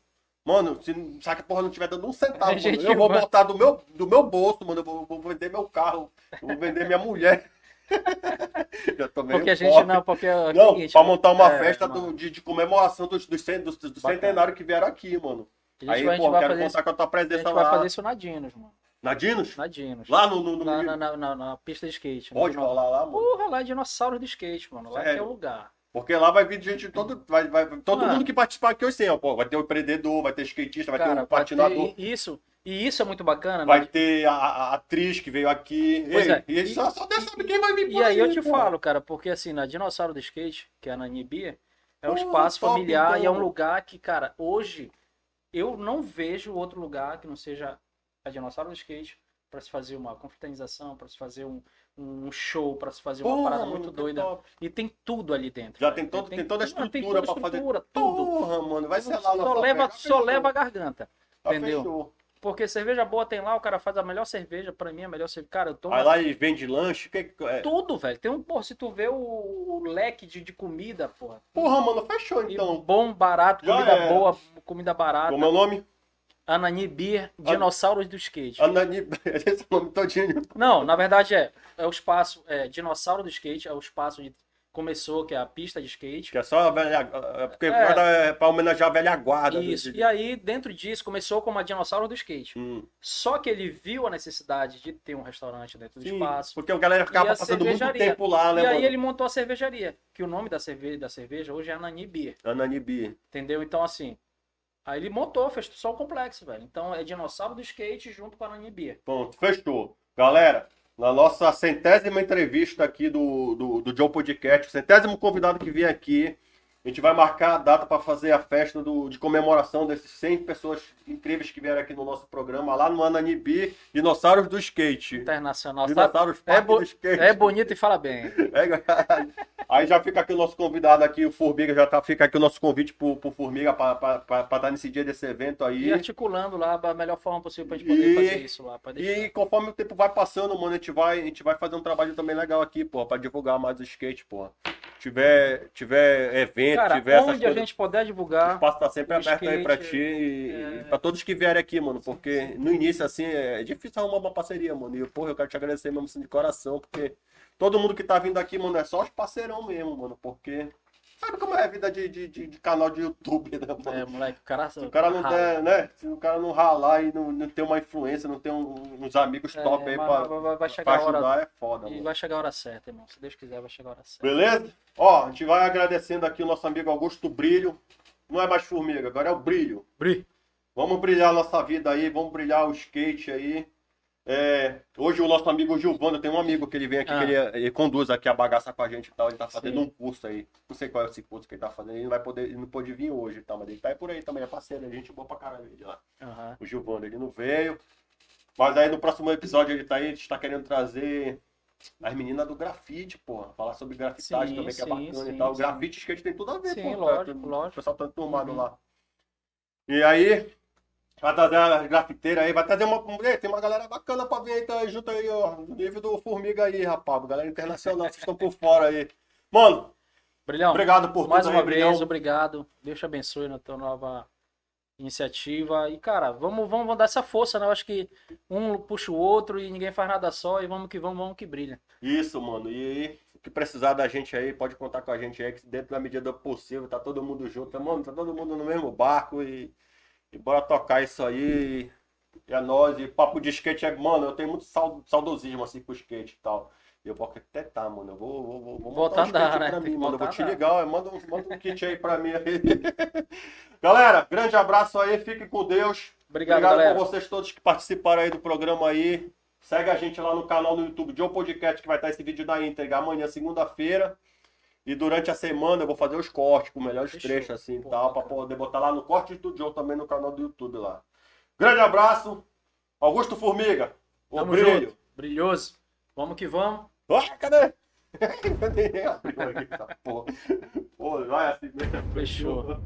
mano, se a porra não tiver dando um centavo, A mano, eu vou vai- botar do meu, do meu bolso, mano, eu vou, vou vender meu carro, vou vender minha mulher. já tô meio Porque a gente não, porque é Não, pra montar uma é, festa mano, do- de, de comemoração dos, dos, dos, centenários que vieram aqui, mano. a Aí, vai, a pô, quero fazer isso, contar com a tua a presença gente vai lá. fazer isso na Dinos, mano. Na Dinos? Na Dinos. Lá no... no, Na, na, na, na- na pista de skate. Pode no- rolar lá, mano. Porra, lá é dinossauro do skate, mano. Lá é o lugar. Porque lá vai vir gente todo. Vai, vai, todo Ah. mundo que participar aqui hoje sim, ó. Pô, vai ter o empreendedor, vai ter skatista, vai ter Cara, um patinador, ter isso. E isso é muito bacana, vai né? ter a, a atriz que veio aqui. Pois Ei, é. E E- só, só Deus sabe quem vai vir E aí eu te pô. falo, cara, porque assim, na Dinossauro do Skate, que é na Nibia, é um Pô, espaço familiar e é um lugar que, cara, hoje eu não vejo outro lugar que não seja a Dinossauro do Skate para se fazer uma confraternização, para se fazer um, um show, para se fazer uma Porra, parada muito doida. top. E tem tudo ali dentro. Já cara. tem todo- tem toda a tudo, tem estrutura toda a pra fazer estrutura, tudo. Porra, mano, vai ser lá Só leva, só Fechou. leva a garganta. Tá, entendeu? fechou. Porque cerveja boa tem lá, o cara faz a melhor cerveja, pra mim a melhor cerveja. Cara, eu tomo Aí lá eles vendem lanche. Que, é. tudo, velho. Tem um, porra, se tu vê o, o leque de, de comida, porra. Porra, mano, fechou E então. bom, barato, Já comida boa, comida barata. Como é o nome? Anani Beer, dinossauros do skate. Anani. Esse nome todinho. Não, na verdade é, é o espaço, é dinossauro do skate, é o espaço onde começou, que é a pista de skate. Que é só a velha. É porque É. é. pra homenagear a velha guarda. Isso. E aí, dentro disso, começou como a dinossauro do skate. Hum. Só que ele viu a necessidade de ter um restaurante dentro do Sim, espaço. porque a galera ficava passando muito tempo lá, né, e aí mano? ele montou a cervejaria, que o nome da cerveja, da cerveja hoje é Anani Beer. Ananibi. Entendeu? Então, assim. Aí ele montou, fez só o complexo, velho. Então é dinossauro do skate junto com a Anani Beer. Pronto, fechou. Galera, na nossa centésima entrevista aqui do, do, do Joe Podcast, o centésimo convidado que vier aqui, a gente vai marcar a data para fazer a festa do, de comemoração desses 100 pessoas incríveis que vieram aqui no nosso programa, lá no Ananibi, Dinossauros do Skate. Internacional. Dinossauros É, do Skate. é bonito e fala bem. É. Aí já fica aqui o nosso convidado aqui, o Formiga, já tá, fica aqui o nosso convite pro, pro Formiga para estar nesse dia desse evento aí. E articulando lá da melhor forma possível pra gente poder E- fazer isso lá. E conforme o tempo vai passando, mano, a gente vai, a gente vai fazer um trabalho também legal aqui, pô, pra divulgar mais o skate, pô. Tiver, tiver evento, Cara, tiver essas onde a gente puder o divulgar, espaço tá sempre o aberto aí pra ti skate, e, é- pra todos que vierem aqui, mano, porque no início, assim, é difícil arrumar uma parceria, mano. E, porra, eu quero te agradecer mesmo assim, de coração, porque todo mundo que tá vindo aqui, mano, é só os parceirão mesmo, mano, porque sabe como é a vida de, de, de- de canal de YouTube, né, mano? é, moleque, o cara. Se o cara não der, né? Se o cara não ralar e não, não ter uma influência, não ter um- uns amigos É, top aí pra, vai, vai pra chegar a hora. ajudar, é foda, E mano. vai chegar a hora certa, irmão. Se Deus quiser, vai chegar a hora certa. Beleza? Ó, a gente vai agradecendo aqui o nosso amigo Augusto Brilho. Não é mais formiga, agora é o Brilho. Bri. Vamos brilhar a nossa vida aí, vamos brilhar o skate aí. É, hoje o nosso amigo Gilvando, tem um amigo que ele vem aqui, Ah. que ele, ele conduz aqui a bagaça com a gente e tal. Ele tá fazendo Sim. um curso aí. Não sei qual é esse curso que ele tá fazendo. Ele não vai poder, ele não pôde vir hoje, tá? Mas ele tá aí por aí também, é parceiro, a gente boa pra caralho ele lá. Aham. O Gilvando, ele não veio. Mas aí no próximo episódio ele tá aí, a gente tá querendo trazer as meninas do grafite, porra. Falar sobre grafitagem Sim, também, que é sim, bacana sim, e tal. O grafite e skate tem tudo a ver, Sim, pô. lógico, O lógico. pessoal tá turmado Uhum. lá. E aí, vai trazer as grafiteiras aí, vai trazer uma. Tem uma galera bacana pra vir aí, tá junto aí, ó. No nível do Formiga aí, rapaz. Galera internacional, vocês estão por fora aí. Mano, Brilhão, obrigado por mais tudo uma aí, vez, Brilhão. obrigado. Deus te abençoe na tua nova iniciativa. E, cara, vamos, vamos dar essa força, né? Eu acho que um puxa o outro e ninguém faz nada só. E vamos que vamos, vamos que brilha. Isso, mano. E aí, o que precisar da gente aí, pode contar com a gente aí, que dentro da medida do possível, tá todo mundo junto. Mano, tá todo mundo no mesmo barco e, e bora tocar isso aí. E é nóis. E papo de skate é, mano, eu tenho muito sau- saudosismo assim com o skate e tal. E eu vou até tá, mano. Eu vou, vou, vou, vou montar um andar, skate né? pra Tem mim, mano. Eu vou te ligar, manda um, manda um kit aí pra mim aí. Galera, grande abraço aí, fique com Deus. Obrigado, Obrigado galera. por vocês todos que participaram aí do programa aí. Segue a gente lá no canal no YouTube Joe Podcast, que vai estar esse vídeo da íntegra amanhã, segunda-feira. E durante a semana eu vou fazer os cortes com melhores Fechou. trechos assim e tal, pra bacana. poder botar lá no Corte do Joe também no canal do YouTube lá. Grande abraço. Augusto Formiga. O Tamo brilho. junto. Brilhoso. Vamos que vamos. Ah, cadê? Nem abriu aqui essa porra. Pô, vai assim mesmo. Fechou.